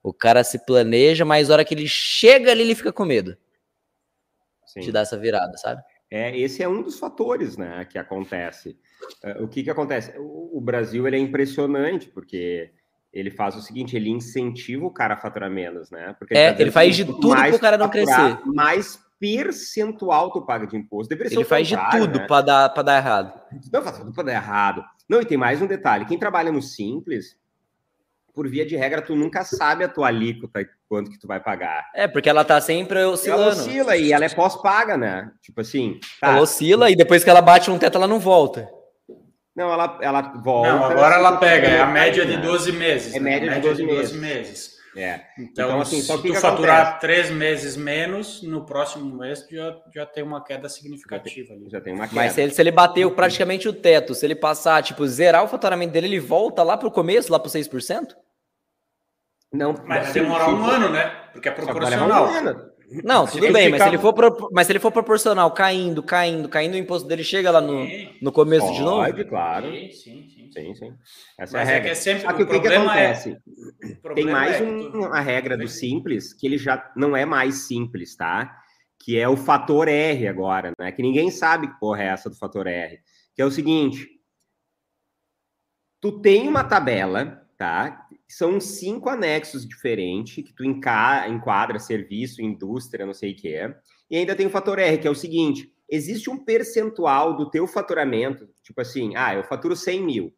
O cara se planeja, mas a hora que ele chega ali, ele fica com medo Sim. de dar essa virada, sabe? É, esse é um dos fatores, né, que acontece. Uh, o que que acontece? O, Brasil ele é impressionante porque ele faz o seguinte, ele incentiva o cara a faturar menos, né? Porque é, ele, tá ele faz de tudo para o cara não crescer. Mais percentual tu paga de imposto. Deveria ele faz de tudo né? para dar dar errado. Não faz tudo para dar errado. Não, e tem mais um detalhe. Quem trabalha no simples, por via de regra, tu nunca sabe a tua alíquota quanto que tu vai pagar. É, porque ela tá sempre oscilando. Ela oscila e ela é pós-paga, né? Tipo assim. Tá. Ela oscila e depois que ela bate um teto, ela não volta. Não, ela, ela volta. Não, agora ela pega, é a média de 12 meses. É média, né? de, 12 de 12 meses. meses. É. Então, então assim, se tu faturar acontece? três meses menos, no próximo mês já, já tem uma queda significativa ali. Já tem uma queda. Mas se ele, se ele bateu praticamente o teto, se ele passar, tipo, zerar o faturamento dele, ele volta lá para o começo, lá para 6%? Não, mas vai demorar um ano, né? Porque é proporcional. Um não, tudo bem, ficar... mas, se ele for pro... mas se ele for proporcional, caindo, caindo, caindo, o imposto dele chega lá no, no começo Pode, de novo? Pode, claro. Sim, sim, sim. sim, sim. Essa mas é a regra. É que é sempre... Só que o, que, que é acontece? É... Tem mais é um, uma regra do simples, que ele já não é mais simples, tá? Que é o fator R agora, né? Que ninguém sabe que porra é essa do fator R. Que é o seguinte, tu tem uma tabela, tá? São cinco anexos diferentes que tu enquadra serviço, indústria, não sei o que é. E ainda tem o fator R, que é o seguinte: existe um percentual do teu faturamento, tipo assim, ah, eu faturo 100 mil.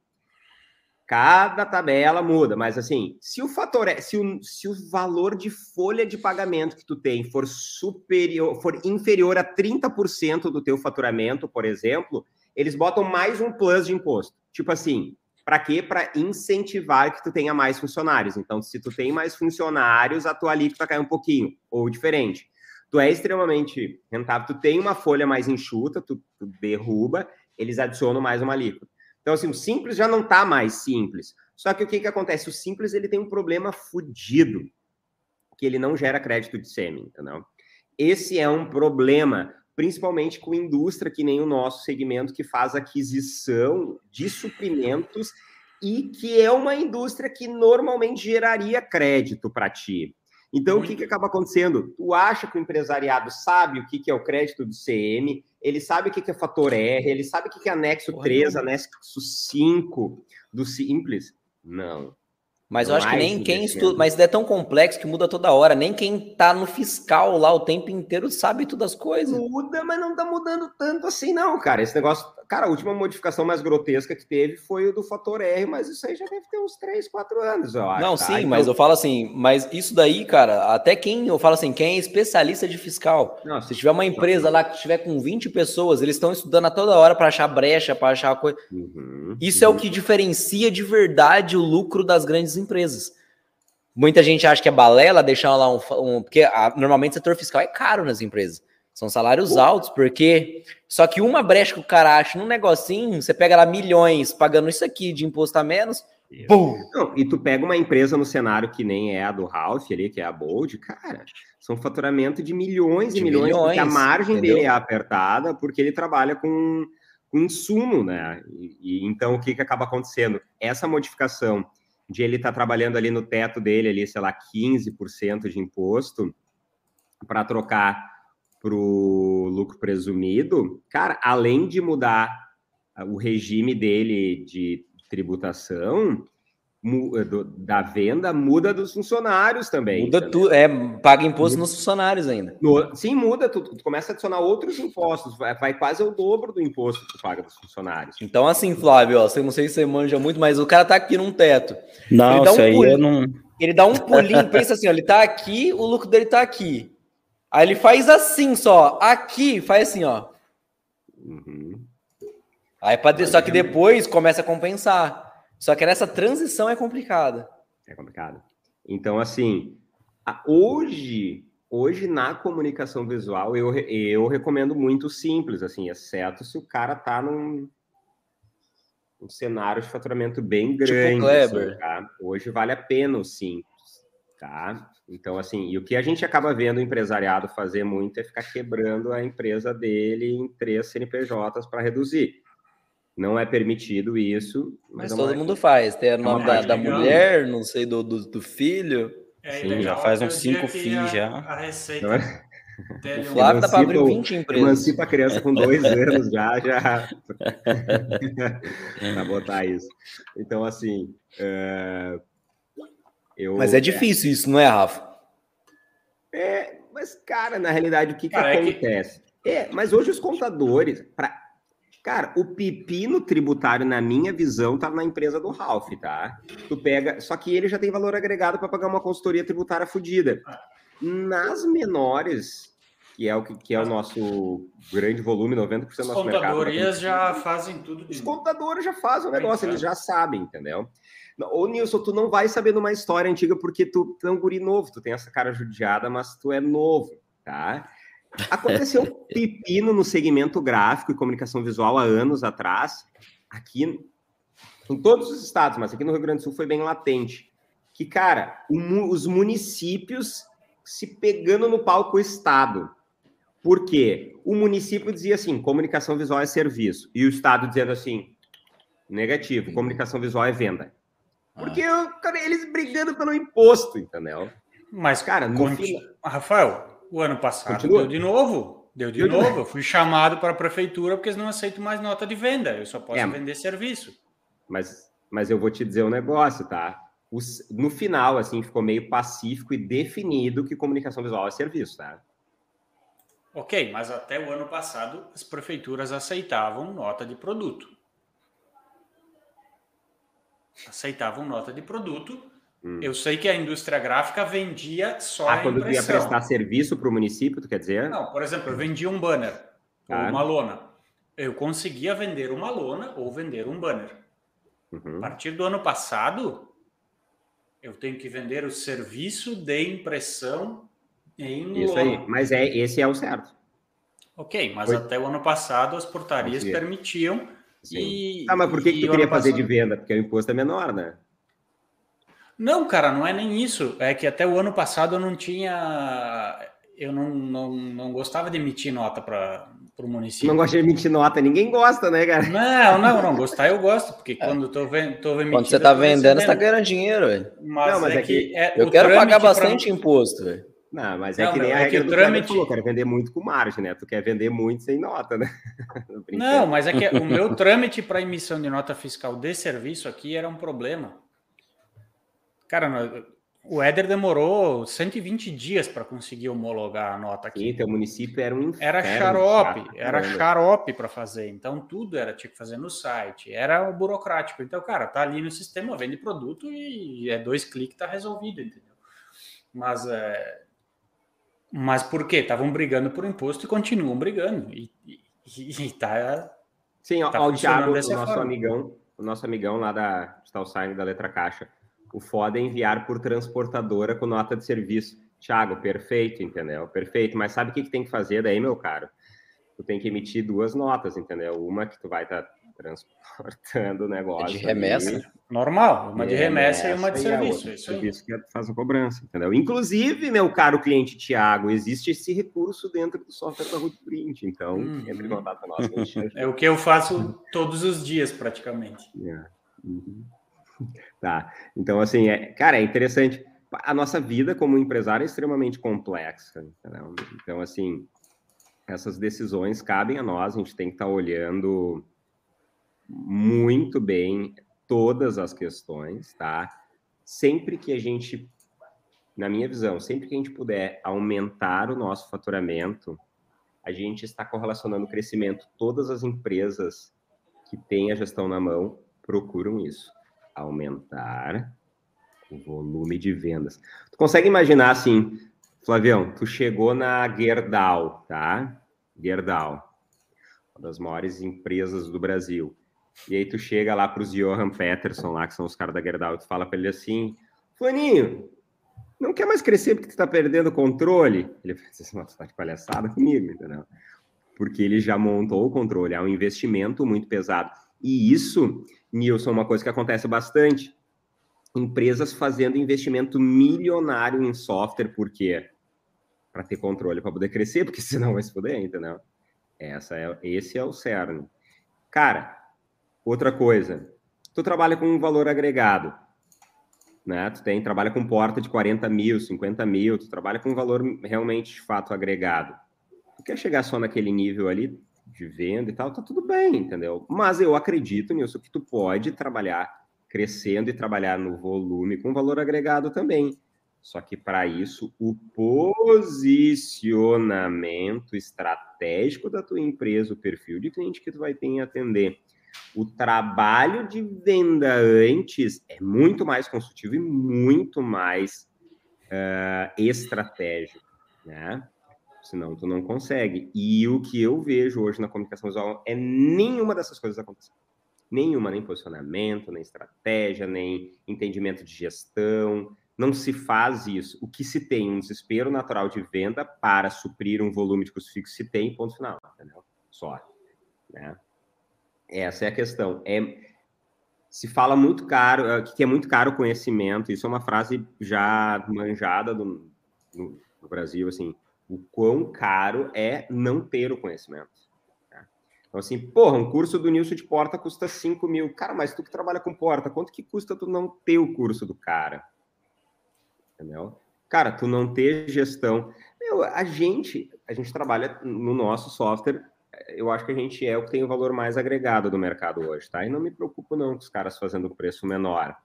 Cada tabela muda, mas assim, se o fator é, se o, se o valor de folha de pagamento que tu tem for superior, for inferior a 30% do teu faturamento, por exemplo, eles botam mais um plus de imposto. Tipo assim, para quê? Para incentivar que tu tenha mais funcionários. Então, se tu tem mais funcionários, a tua alíquota cai um pouquinho, ou diferente. Tu é extremamente rentável, tu tem uma folha mais enxuta, tu, tu derruba, eles adicionam mais uma alíquota. Então, assim, o simples já não está mais simples. Só que o que, que acontece? O simples ele tem um problema fudido, que ele não gera crédito de semi, entendeu? Esse é um problema principalmente com indústria que nem o nosso segmento que faz aquisição de suprimentos e que é uma indústria que normalmente geraria crédito para ti. Então, Muito. o que, que acaba acontecendo? Tu acha que o empresariado sabe o que, que é o crédito do CM, ele sabe o que, que é fator R, ele sabe o que, que é anexo Porra, 3, anexo 5 do Simples? Não. Mas eu acho que nem quem estuda, mas é tão complexo que muda toda hora. Nem quem tá no fiscal lá o tempo inteiro sabe todas as coisas. Muda, mas não tá mudando tanto assim, não, cara. Esse negócio. Cara, a última modificação mais grotesca que teve foi o do fator R, mas isso aí já deve ter uns 3, 4 anos, eu acho. Não, tá? sim, então... mas eu falo assim, mas isso daí, cara, até quem, eu falo assim, quem é especialista de fiscal. Nossa, se tiver uma empresa lá que tiver com 20 pessoas, eles estão estudando a toda hora para achar brecha, para achar coisa. Uhum, isso uhum. é o que diferencia de verdade o lucro das grandes empresas. Muita gente acha que é balela deixar lá um. um porque a, normalmente o setor fiscal é caro nas empresas. São salários Pô. altos, porque. Só que uma brecha que o cara acha num negocinho, você pega lá milhões pagando isso aqui de imposto a menos. Não, e tu pega uma empresa no cenário que nem é a do Ralph ali, que é a Bold, cara, são faturamento de milhões de e milhões, milhões, porque a margem entendeu? dele é apertada, porque ele trabalha com, com insumo, né? E, e, então o que, que acaba acontecendo? Essa modificação de ele estar tá trabalhando ali no teto dele, ali, sei lá, 15% de imposto, para trocar para o lucro presumido, cara, além de mudar o regime dele de tributação, da venda muda dos funcionários também. Muda tudo, é, paga imposto muda. nos funcionários ainda. No, sim, muda, tu, tu, começa a adicionar outros impostos, vai, vai, quase o dobro do imposto que tu paga dos funcionários. Então, assim, Flávio, ó, eu não sei se você manja muito, mas o cara tá aqui num teto. Não, ele dá um isso pulinho, aí eu não. Ele dá um pulinho, pensa assim, ó, ele tá aqui, o lucro dele tá aqui. Aí ele faz assim só, aqui, faz assim, ó. Uhum. Aí, pra, só que depois começa a compensar. Só que nessa transição é complicada. É complicado. Então, assim, hoje, hoje na comunicação visual, eu, eu recomendo muito simples, assim, exceto se o cara tá num, um cenário de faturamento bem tipo grande. Tipo assim, tá? Hoje vale a pena o simples, tá? Então, assim, e o que a gente acaba vendo o empresariado fazer muito é ficar quebrando a empresa dele em três CNPJs para reduzir. Não é permitido isso. Mas, mas todo mundo faz. Tem o é nome da, da mulher, não sei, do, do, do filho. É, Sim, já faz uns cinco filhos já. A receita. O Flávio dá para abrir 20 empresas. Emancipa a criança com dois anos já, já. para botar isso. Então, assim. É... Eu... Mas é difícil isso, não é, Rafa? É, mas, cara, na realidade, o que, cara, que acontece? É, que... é, mas hoje os contadores, para Cara, o pepino tributário, na minha visão, tá na empresa do Ralph, tá? Tu pega. Só que ele já tem valor agregado para pagar uma consultoria tributária fodida. Nas menores, que é o que, que é o nosso grande volume, 90% do nosso mercado. As contadorias já fazem tudo. Os contadores já fazem o negócio, eles já sabem, entendeu? Ô, Nilson, tu não vai saber numa história antiga porque tu, tu é um guri novo, tu tem essa cara judiada, mas tu é novo, tá? Aconteceu um pepino no segmento gráfico e comunicação visual há anos atrás, aqui em todos os estados, mas aqui no Rio Grande do Sul foi bem latente. Que, cara, os municípios se pegando no palco o Estado. Por quê? O município dizia assim: comunicação visual é serviço. E o Estado dizendo assim: negativo, comunicação visual é venda. Porque ah. cara, eles brigando pelo imposto, entendeu? Mas, cara, no final... Rafael, o ano passado Continua. deu de novo. Deu de deu novo. De... Eu fui chamado para a prefeitura porque eles não aceitam mais nota de venda. Eu só posso é, vender serviço. Mas, mas eu vou te dizer um negócio, tá? Os, no final, assim, ficou meio pacífico e definido que comunicação visual é serviço, tá? Ok, mas até o ano passado as prefeituras aceitavam nota de produto. Aceitavam nota de produto Hum. Eu sei que a indústria gráfica vendia só ah, a quando impressão. ia prestar serviço para o município, tu quer dizer? Não, por exemplo, eu vendia um banner ah. ou uma lona. Eu conseguia vender uma lona ou vender um banner. Uhum. A partir do ano passado, eu tenho que vender o serviço de impressão em Isso lona. aí, mas é, esse é o certo. Ok, mas Foi. até o ano passado as portarias permitiam. Sim. E, ah, mas por que, que tu queria fazer passado... de venda? Porque o imposto é menor, né? Não, cara, não é nem isso. É que até o ano passado eu não tinha. Eu não, não, não gostava de emitir nota para o município. Não gosta de emitir nota, ninguém gosta, né, cara? Não, não, não. Gostar eu gosto, porque é. quando eu vendo, tô emitindo. Quando você está vendendo, você está ganhando dinheiro, velho. Mas, não, mas é, é que. É, eu quero pagar bastante pra... imposto, velho. Não, mas é não, que nem a é regra do trâmite... falou, quero vender muito com margem, né? Tu quer vender muito sem nota, né? não, mas é que o meu trâmite para emissão de nota fiscal de serviço aqui era um problema. Cara, o Éder demorou 120 dias para conseguir homologar a nota aqui. Então, o município era um inferno, Era xarope, era xarope para fazer. Então, tudo era tinha que fazer no site. Era burocrático. Então, cara, tá ali no sistema, vende produto e é dois cliques, tá resolvido, entendeu? Mas, é... Mas por quê? Estavam brigando por imposto e continuam brigando. E, e, e tá. Sim, tá o Thiago, o nosso forma. amigão, o nosso amigão lá da Stalsign da Letra Caixa O foda é enviar por transportadora com nota de serviço. Tiago, perfeito, entendeu? Perfeito. Mas sabe o que, que tem que fazer daí, meu caro? Tu tem que emitir duas notas, entendeu? Uma que tu vai estar tá transportando o negócio. É de remessa? Ali. Normal, uma de remessa, e uma de serviço. Isso serviço que faz a cobrança, entendeu? Inclusive, meu caro cliente Tiago, existe esse recurso dentro do software da Rootprint, então hum, entre em contato nós. É o que eu faço todos os dias, praticamente. É. Uhum. Tá, então assim, é, cara, é interessante. A nossa vida como empresário é extremamente complexa, entendeu? Então, assim, essas decisões cabem a nós, a gente tem que estar tá olhando muito bem todas as questões, tá? Sempre que a gente, na minha visão, sempre que a gente puder aumentar o nosso faturamento, a gente está correlacionando o crescimento. Todas as empresas que têm a gestão na mão procuram isso, aumentar o volume de vendas. Tu consegue imaginar assim, Flavião, tu chegou na Gerdau, tá? Gerdau, uma das maiores empresas do Brasil. E aí tu chega lá para os Johan Peterson, lá, que são os caras da Gerdau, e tu fala para ele assim, Flaninho, não quer mais crescer porque tu tá perdendo o controle? Ele fala assim, nossa, tá de palhaçada comigo, entendeu? Porque ele já montou o controle, é um investimento muito pesado. E isso, Nilson, é uma coisa que acontece bastante. Empresas fazendo investimento milionário em software, por quê? Para ter controle, para poder crescer, porque senão vai se poder, entendeu? Essa é, esse é o cerne. Cara, Outra coisa, tu trabalha com um valor agregado, né? Tu tem, trabalha com porta de 40 mil, 50 mil, tu trabalha com um valor realmente de fato agregado. Tu quer chegar só naquele nível ali de venda e tal, tá tudo bem, entendeu? Mas eu acredito nisso que tu pode trabalhar crescendo e trabalhar no volume com valor agregado também. Só que para isso, o posicionamento estratégico da tua empresa, o perfil de cliente que tu vai ter em atender, o trabalho de venda antes é muito mais consultivo e muito mais uh, estratégico, né? Senão tu não consegue. E o que eu vejo hoje na comunicação visual é nenhuma dessas coisas acontecendo. Nenhuma, nem posicionamento, nem estratégia, nem entendimento de gestão. Não se faz isso. O que se tem, um desespero natural de venda para suprir um volume de custo fixo, se tem, ponto final, entendeu? Só, né? Essa é a questão. É, se fala muito caro, eh, que é muito caro o conhecimento, isso é uma frase já manjada do, no, no, Brasil, assim, o quão caro é não ter o conhecimento. Né? Então, assim, porra, um curso do Nilson de Porta custa 5 mil. Cara, mas tu que trabalha com porta, quanto que custa tu não ter o curso do cara? Entendeu? Cara, tu não ter gestão. Meu, a gente, a gente trabalha no nosso software eu acho que a gente é o que tem o valor mais agregado do mercado hoje, tá? E não me preocupo não com os caras fazendo preço menor.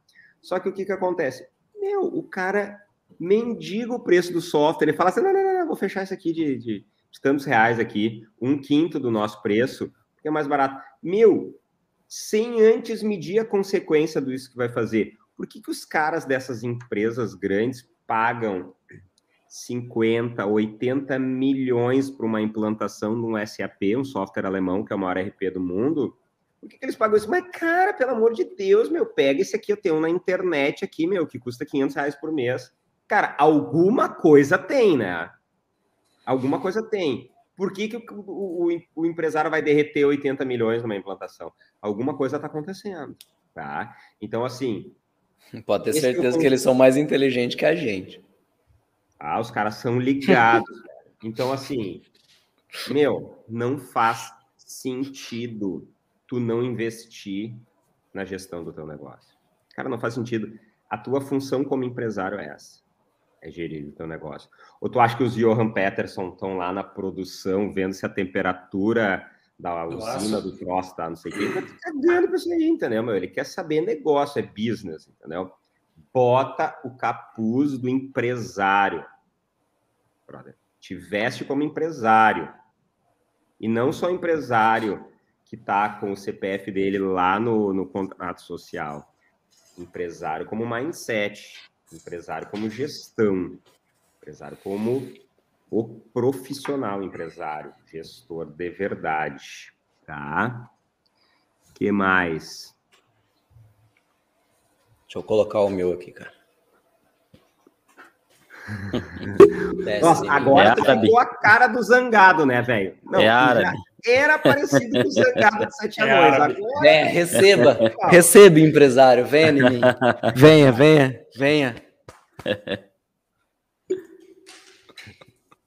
Só que o que que acontece? Meu, o cara mendiga o preço do software, ele fala assim, não, não, não, vou fechar isso aqui de, de, de tantos reais aqui, um quinto do nosso preço, porque é mais barato. Meu, sem antes medir a consequência do isso que vai fazer. Por que, que os caras dessas empresas grandes pagam 50, 80 milhões para uma implantação de um SAP, um software alemão, que é o maior RP do mundo. Por que, que eles pagam isso? Mas, cara, pelo amor de Deus, meu, pega esse aqui, eu tenho na internet aqui, meu, que custa 500 reais por mês. Cara, alguma coisa tem, né? Alguma coisa tem. Por que, que o, o, o empresário vai derreter 80 milhões numa implantação? Alguma coisa está acontecendo, tá? Então, assim... Pode ter certeza é que eles são mais inteligentes que a gente. Ah, os caras são ligados. então, assim, meu, não faz sentido tu não investir na gestão do teu negócio. Cara, não faz sentido. A tua função como empresário é essa. É gerir o teu negócio. Ou tu acha que os Johan Peterson estão lá na produção, vendo se a temperatura da usina do troço tá, não sei o quê. Ele tá cagando pra isso aí, entendeu, meu? Ele quer saber negócio, é business, entendeu? Bota o capuz do empresário. Brother. Te veste como empresário. E não só empresário que está com o CPF dele lá no, no contrato social. Empresário como mindset, empresário como gestão, empresário como o profissional empresário, gestor de verdade, tá? Que mais? Deixa eu colocar o meu aqui, cara. Nossa, agora é ficou a cara do zangado, né, velho? É árabe. Era parecido com o zangado de 7 anões. É agora... Venha, receba. receba, empresário. Venha em mim. Venha, venha, venha.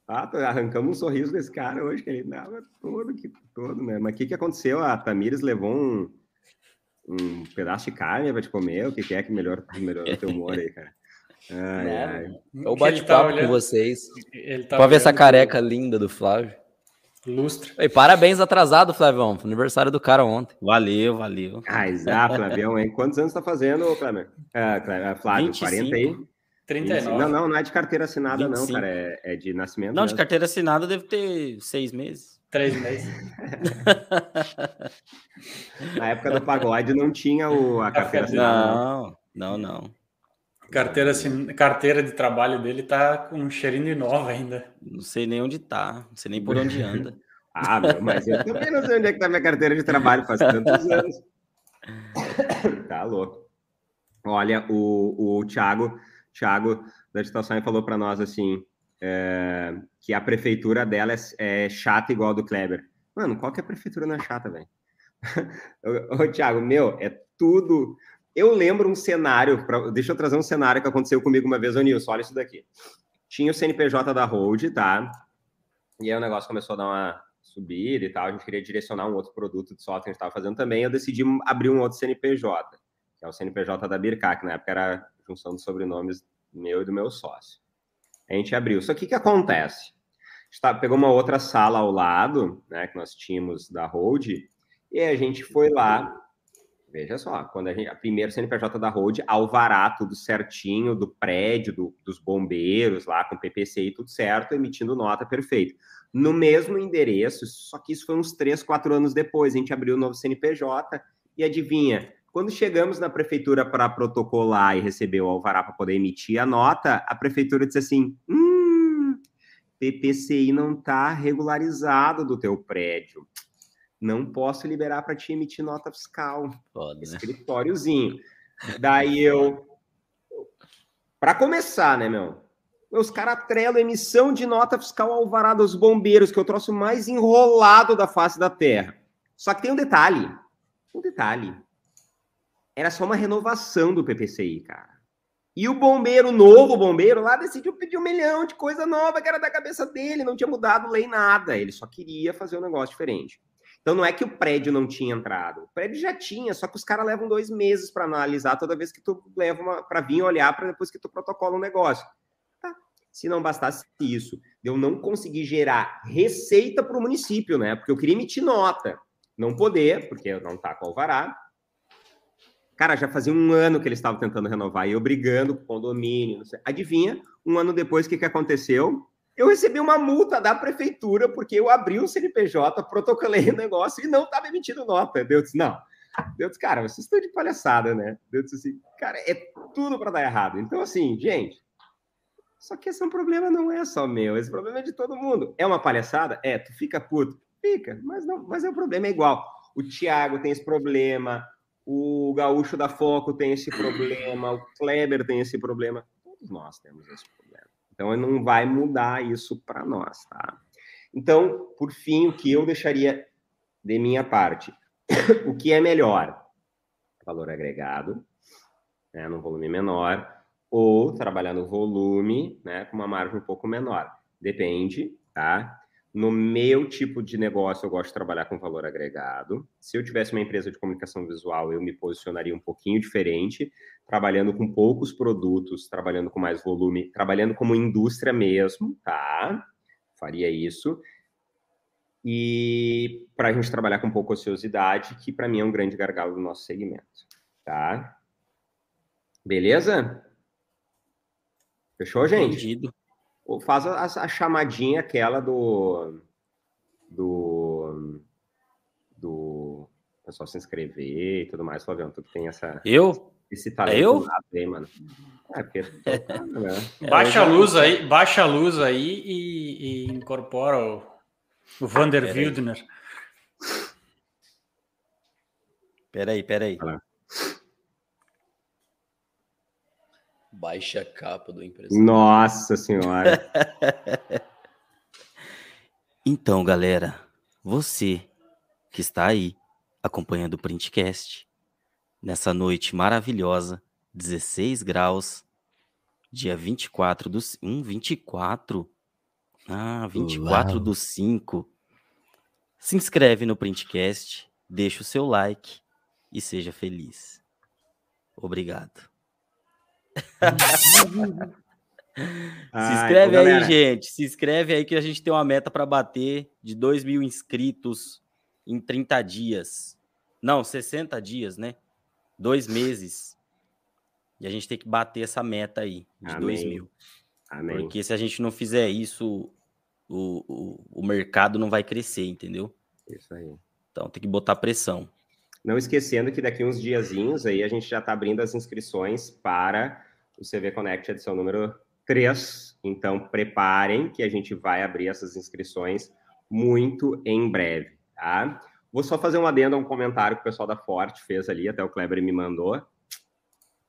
Ah, arrancamos um sorriso desse cara hoje, que ele dava todo, todo, né? Mas o que, que aconteceu? A Tamires levou um, um pedaço de carne para te comer? O que, que é que melhor, melhorou o teu humor aí, cara? Ai, ai. Eu bate-papo tá com vocês. Tá Pode ver essa careca linda do Flávio. Lustre. E parabéns atrasado, Flavião. Aniversário do cara ontem. Valeu, valeu. Ah, exato, Flavião, hein? Quantos anos tá fazendo, Flávio? Ah, Flávio, 25. 40 aí? 39. Não, não, não é de carteira assinada, 25. não, cara. É, é, de nascimento. Não, mesmo. de carteira assinada deve ter seis meses. Três meses. Na época do pagode não tinha o, a carteira assinada. Não, não, não. Carteira, assim, carteira de trabalho dele tá com um cheirinho de nova ainda. Não sei nem onde tá, não sei nem por onde anda. ah, meu, mas eu também não sei onde é que tá minha carteira de trabalho, faz tantos anos. tá louco. Olha, o, o Thiago, Thiago da Estação falou para nós assim, é, que a prefeitura dela é, é, chata igual a do Kleber. Mano, qual que é a prefeitura não é chata, velho? Ô, Thiago, meu, é tudo eu lembro um cenário, pra, deixa eu trazer um cenário que aconteceu comigo uma vez, ô Nilson, olha isso daqui. Tinha o CNPJ da Hold, tá? E aí o negócio começou a dar uma subida e tal, a gente queria direcionar um outro produto de software que a gente estava fazendo também, eu decidi abrir um outro CNPJ, que é o CNPJ da Bircac, na época era a junção dos sobrenomes meu e do meu sócio. A gente abriu. Só que o que acontece? A gente tá, pegou uma outra sala ao lado, né, que nós tínhamos da Hold, e a gente foi lá Veja só, quando a gente, a primeira CNPJ da Road, alvará tudo certinho do prédio, do, dos bombeiros lá com PPC e tudo certo, emitindo nota perfeita. No mesmo endereço, só que isso foi uns 3, 4 anos depois, a gente abriu o novo CNPJ e adivinha, quando chegamos na prefeitura para protocolar e receber o alvará para poder emitir a nota, a prefeitura disse assim: hum, PPCI não está regularizado do teu prédio não posso liberar para te emitir nota fiscal. Foda, né? Escritóriozinho. Daí eu. Para começar, né, meu? Os caras atrelam emissão de nota fiscal alvará dos bombeiros, que é o troço mais enrolado da face da Terra. Só que tem um detalhe. Um detalhe. Era só uma renovação do PPCI, cara. E o bombeiro, novo bombeiro, lá decidiu pedir um milhão de coisa nova que era da cabeça dele, não tinha mudado lei nada. Ele só queria fazer um negócio diferente. Então não é que o prédio não tinha entrado. O prédio já tinha, só que os caras levam dois meses para analisar toda vez que tu leva para vir olhar para depois que tu protocola um negócio. Tá. Se não bastasse isso, eu não consegui gerar receita para o município, né? Porque eu queria emitir nota. Não poder, porque não tá com alvará. Cara, já fazia um ano que eles estavam tentando renovar e eu brigando com o condomínio. Adivinha? Um ano depois, o que, que aconteceu? eu recebi uma multa da prefeitura porque eu abri o CNPJ, protocolei o negócio e não estava emitindo nota. Deus disse, não. Deus disse, cara, vocês estão de palhaçada, né? Deus disse assim, cara, é tudo para dar errado. Então, assim, gente, só que esse é um problema não é só meu, esse problema é de todo mundo. É uma palhaçada? É, tu fica puto? Fica, mas não, mas é o problema é igual. O Thiago tem esse problema, o Gaúcho da Foco tem esse problema, o Kleber tem esse problema. Todos nós temos esse problema. Então, não vai mudar isso para nós, tá? Então, por fim, o que eu deixaria de minha parte? o que é melhor? Valor agregado, né, no volume menor, ou trabalhar no volume, né, com uma margem um pouco menor. Depende, tá? No meu tipo de negócio, eu gosto de trabalhar com valor agregado. Se eu tivesse uma empresa de comunicação visual, eu me posicionaria um pouquinho diferente, trabalhando com poucos produtos, trabalhando com mais volume, trabalhando como indústria mesmo, tá? Faria isso. E para a gente trabalhar com pouca ociosidade, que para mim é um grande gargalo do nosso segmento, tá? Beleza? Fechou, gente? Entendido faz a, a, chamadinha aquela do do do pessoal se inscrever e tudo mais, Flavião, tu tem essa eu esse talento é eu? aí, mano. É, porque, né? baixa a luz aí, baixa a luz aí e, e incorpora o, o Vander Pera Wildner. Peraí, peraí. Baixa a capa do empresário. Nossa senhora. então, galera, você que está aí acompanhando o Printcast nessa noite maravilhosa, 16 graus, dia 24 do 1, 24. Ah, 24 Uau. do 5. Se inscreve no Printcast, deixa o seu like e seja feliz. Obrigado. Se inscreve Ai, aí, gente. Se inscreve aí que a gente tem uma meta para bater de 2 mil inscritos em 30 dias. Não, 60 dias, né? Dois meses. E a gente tem que bater essa meta aí de Amém. 2 mil. Amém. Porque se a gente não fizer isso, o, o, o mercado não vai crescer, entendeu? Isso aí. Então tem que botar pressão. Não esquecendo que daqui uns diazinhos aí a gente já está abrindo as inscrições para o CV Connect edição número 3. Então preparem que a gente vai abrir essas inscrições muito em breve, tá? Vou só fazer um adendo a um comentário que o pessoal da Forte fez ali, até o Kleber me mandou.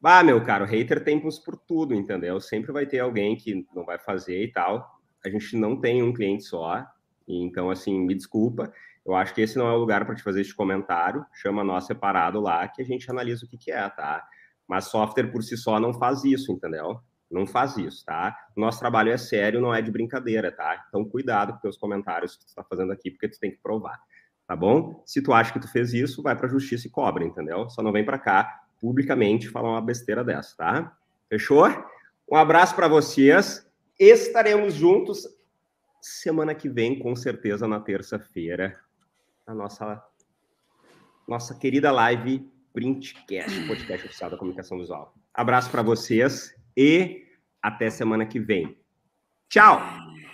Ah, meu caro, hater tem por tudo, entendeu? Sempre vai ter alguém que não vai fazer e tal. A gente não tem um cliente só, então, assim, me desculpa. Eu acho que esse não é o lugar para te fazer este comentário. Chama nós separado lá que a gente analisa o que, que é, tá? Mas software por si só não faz isso, entendeu? Não faz isso, tá? Nosso trabalho é sério, não é de brincadeira, tá? Então, cuidado com os comentários que tu está fazendo aqui, porque tu tem que provar, tá bom? Se tu acha que tu fez isso, vai para a justiça e cobra, entendeu? Só não vem para cá publicamente falar uma besteira dessa, tá? Fechou? Um abraço para vocês. Estaremos juntos semana que vem, com certeza, na terça-feira, a nossa, nossa querida live Printcast, podcast oficial da comunicação visual. Abraço para vocês e até semana que vem. Tchau!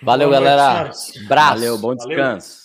Valeu, galera. Abraço. Valeu, bom descanso. Valeu.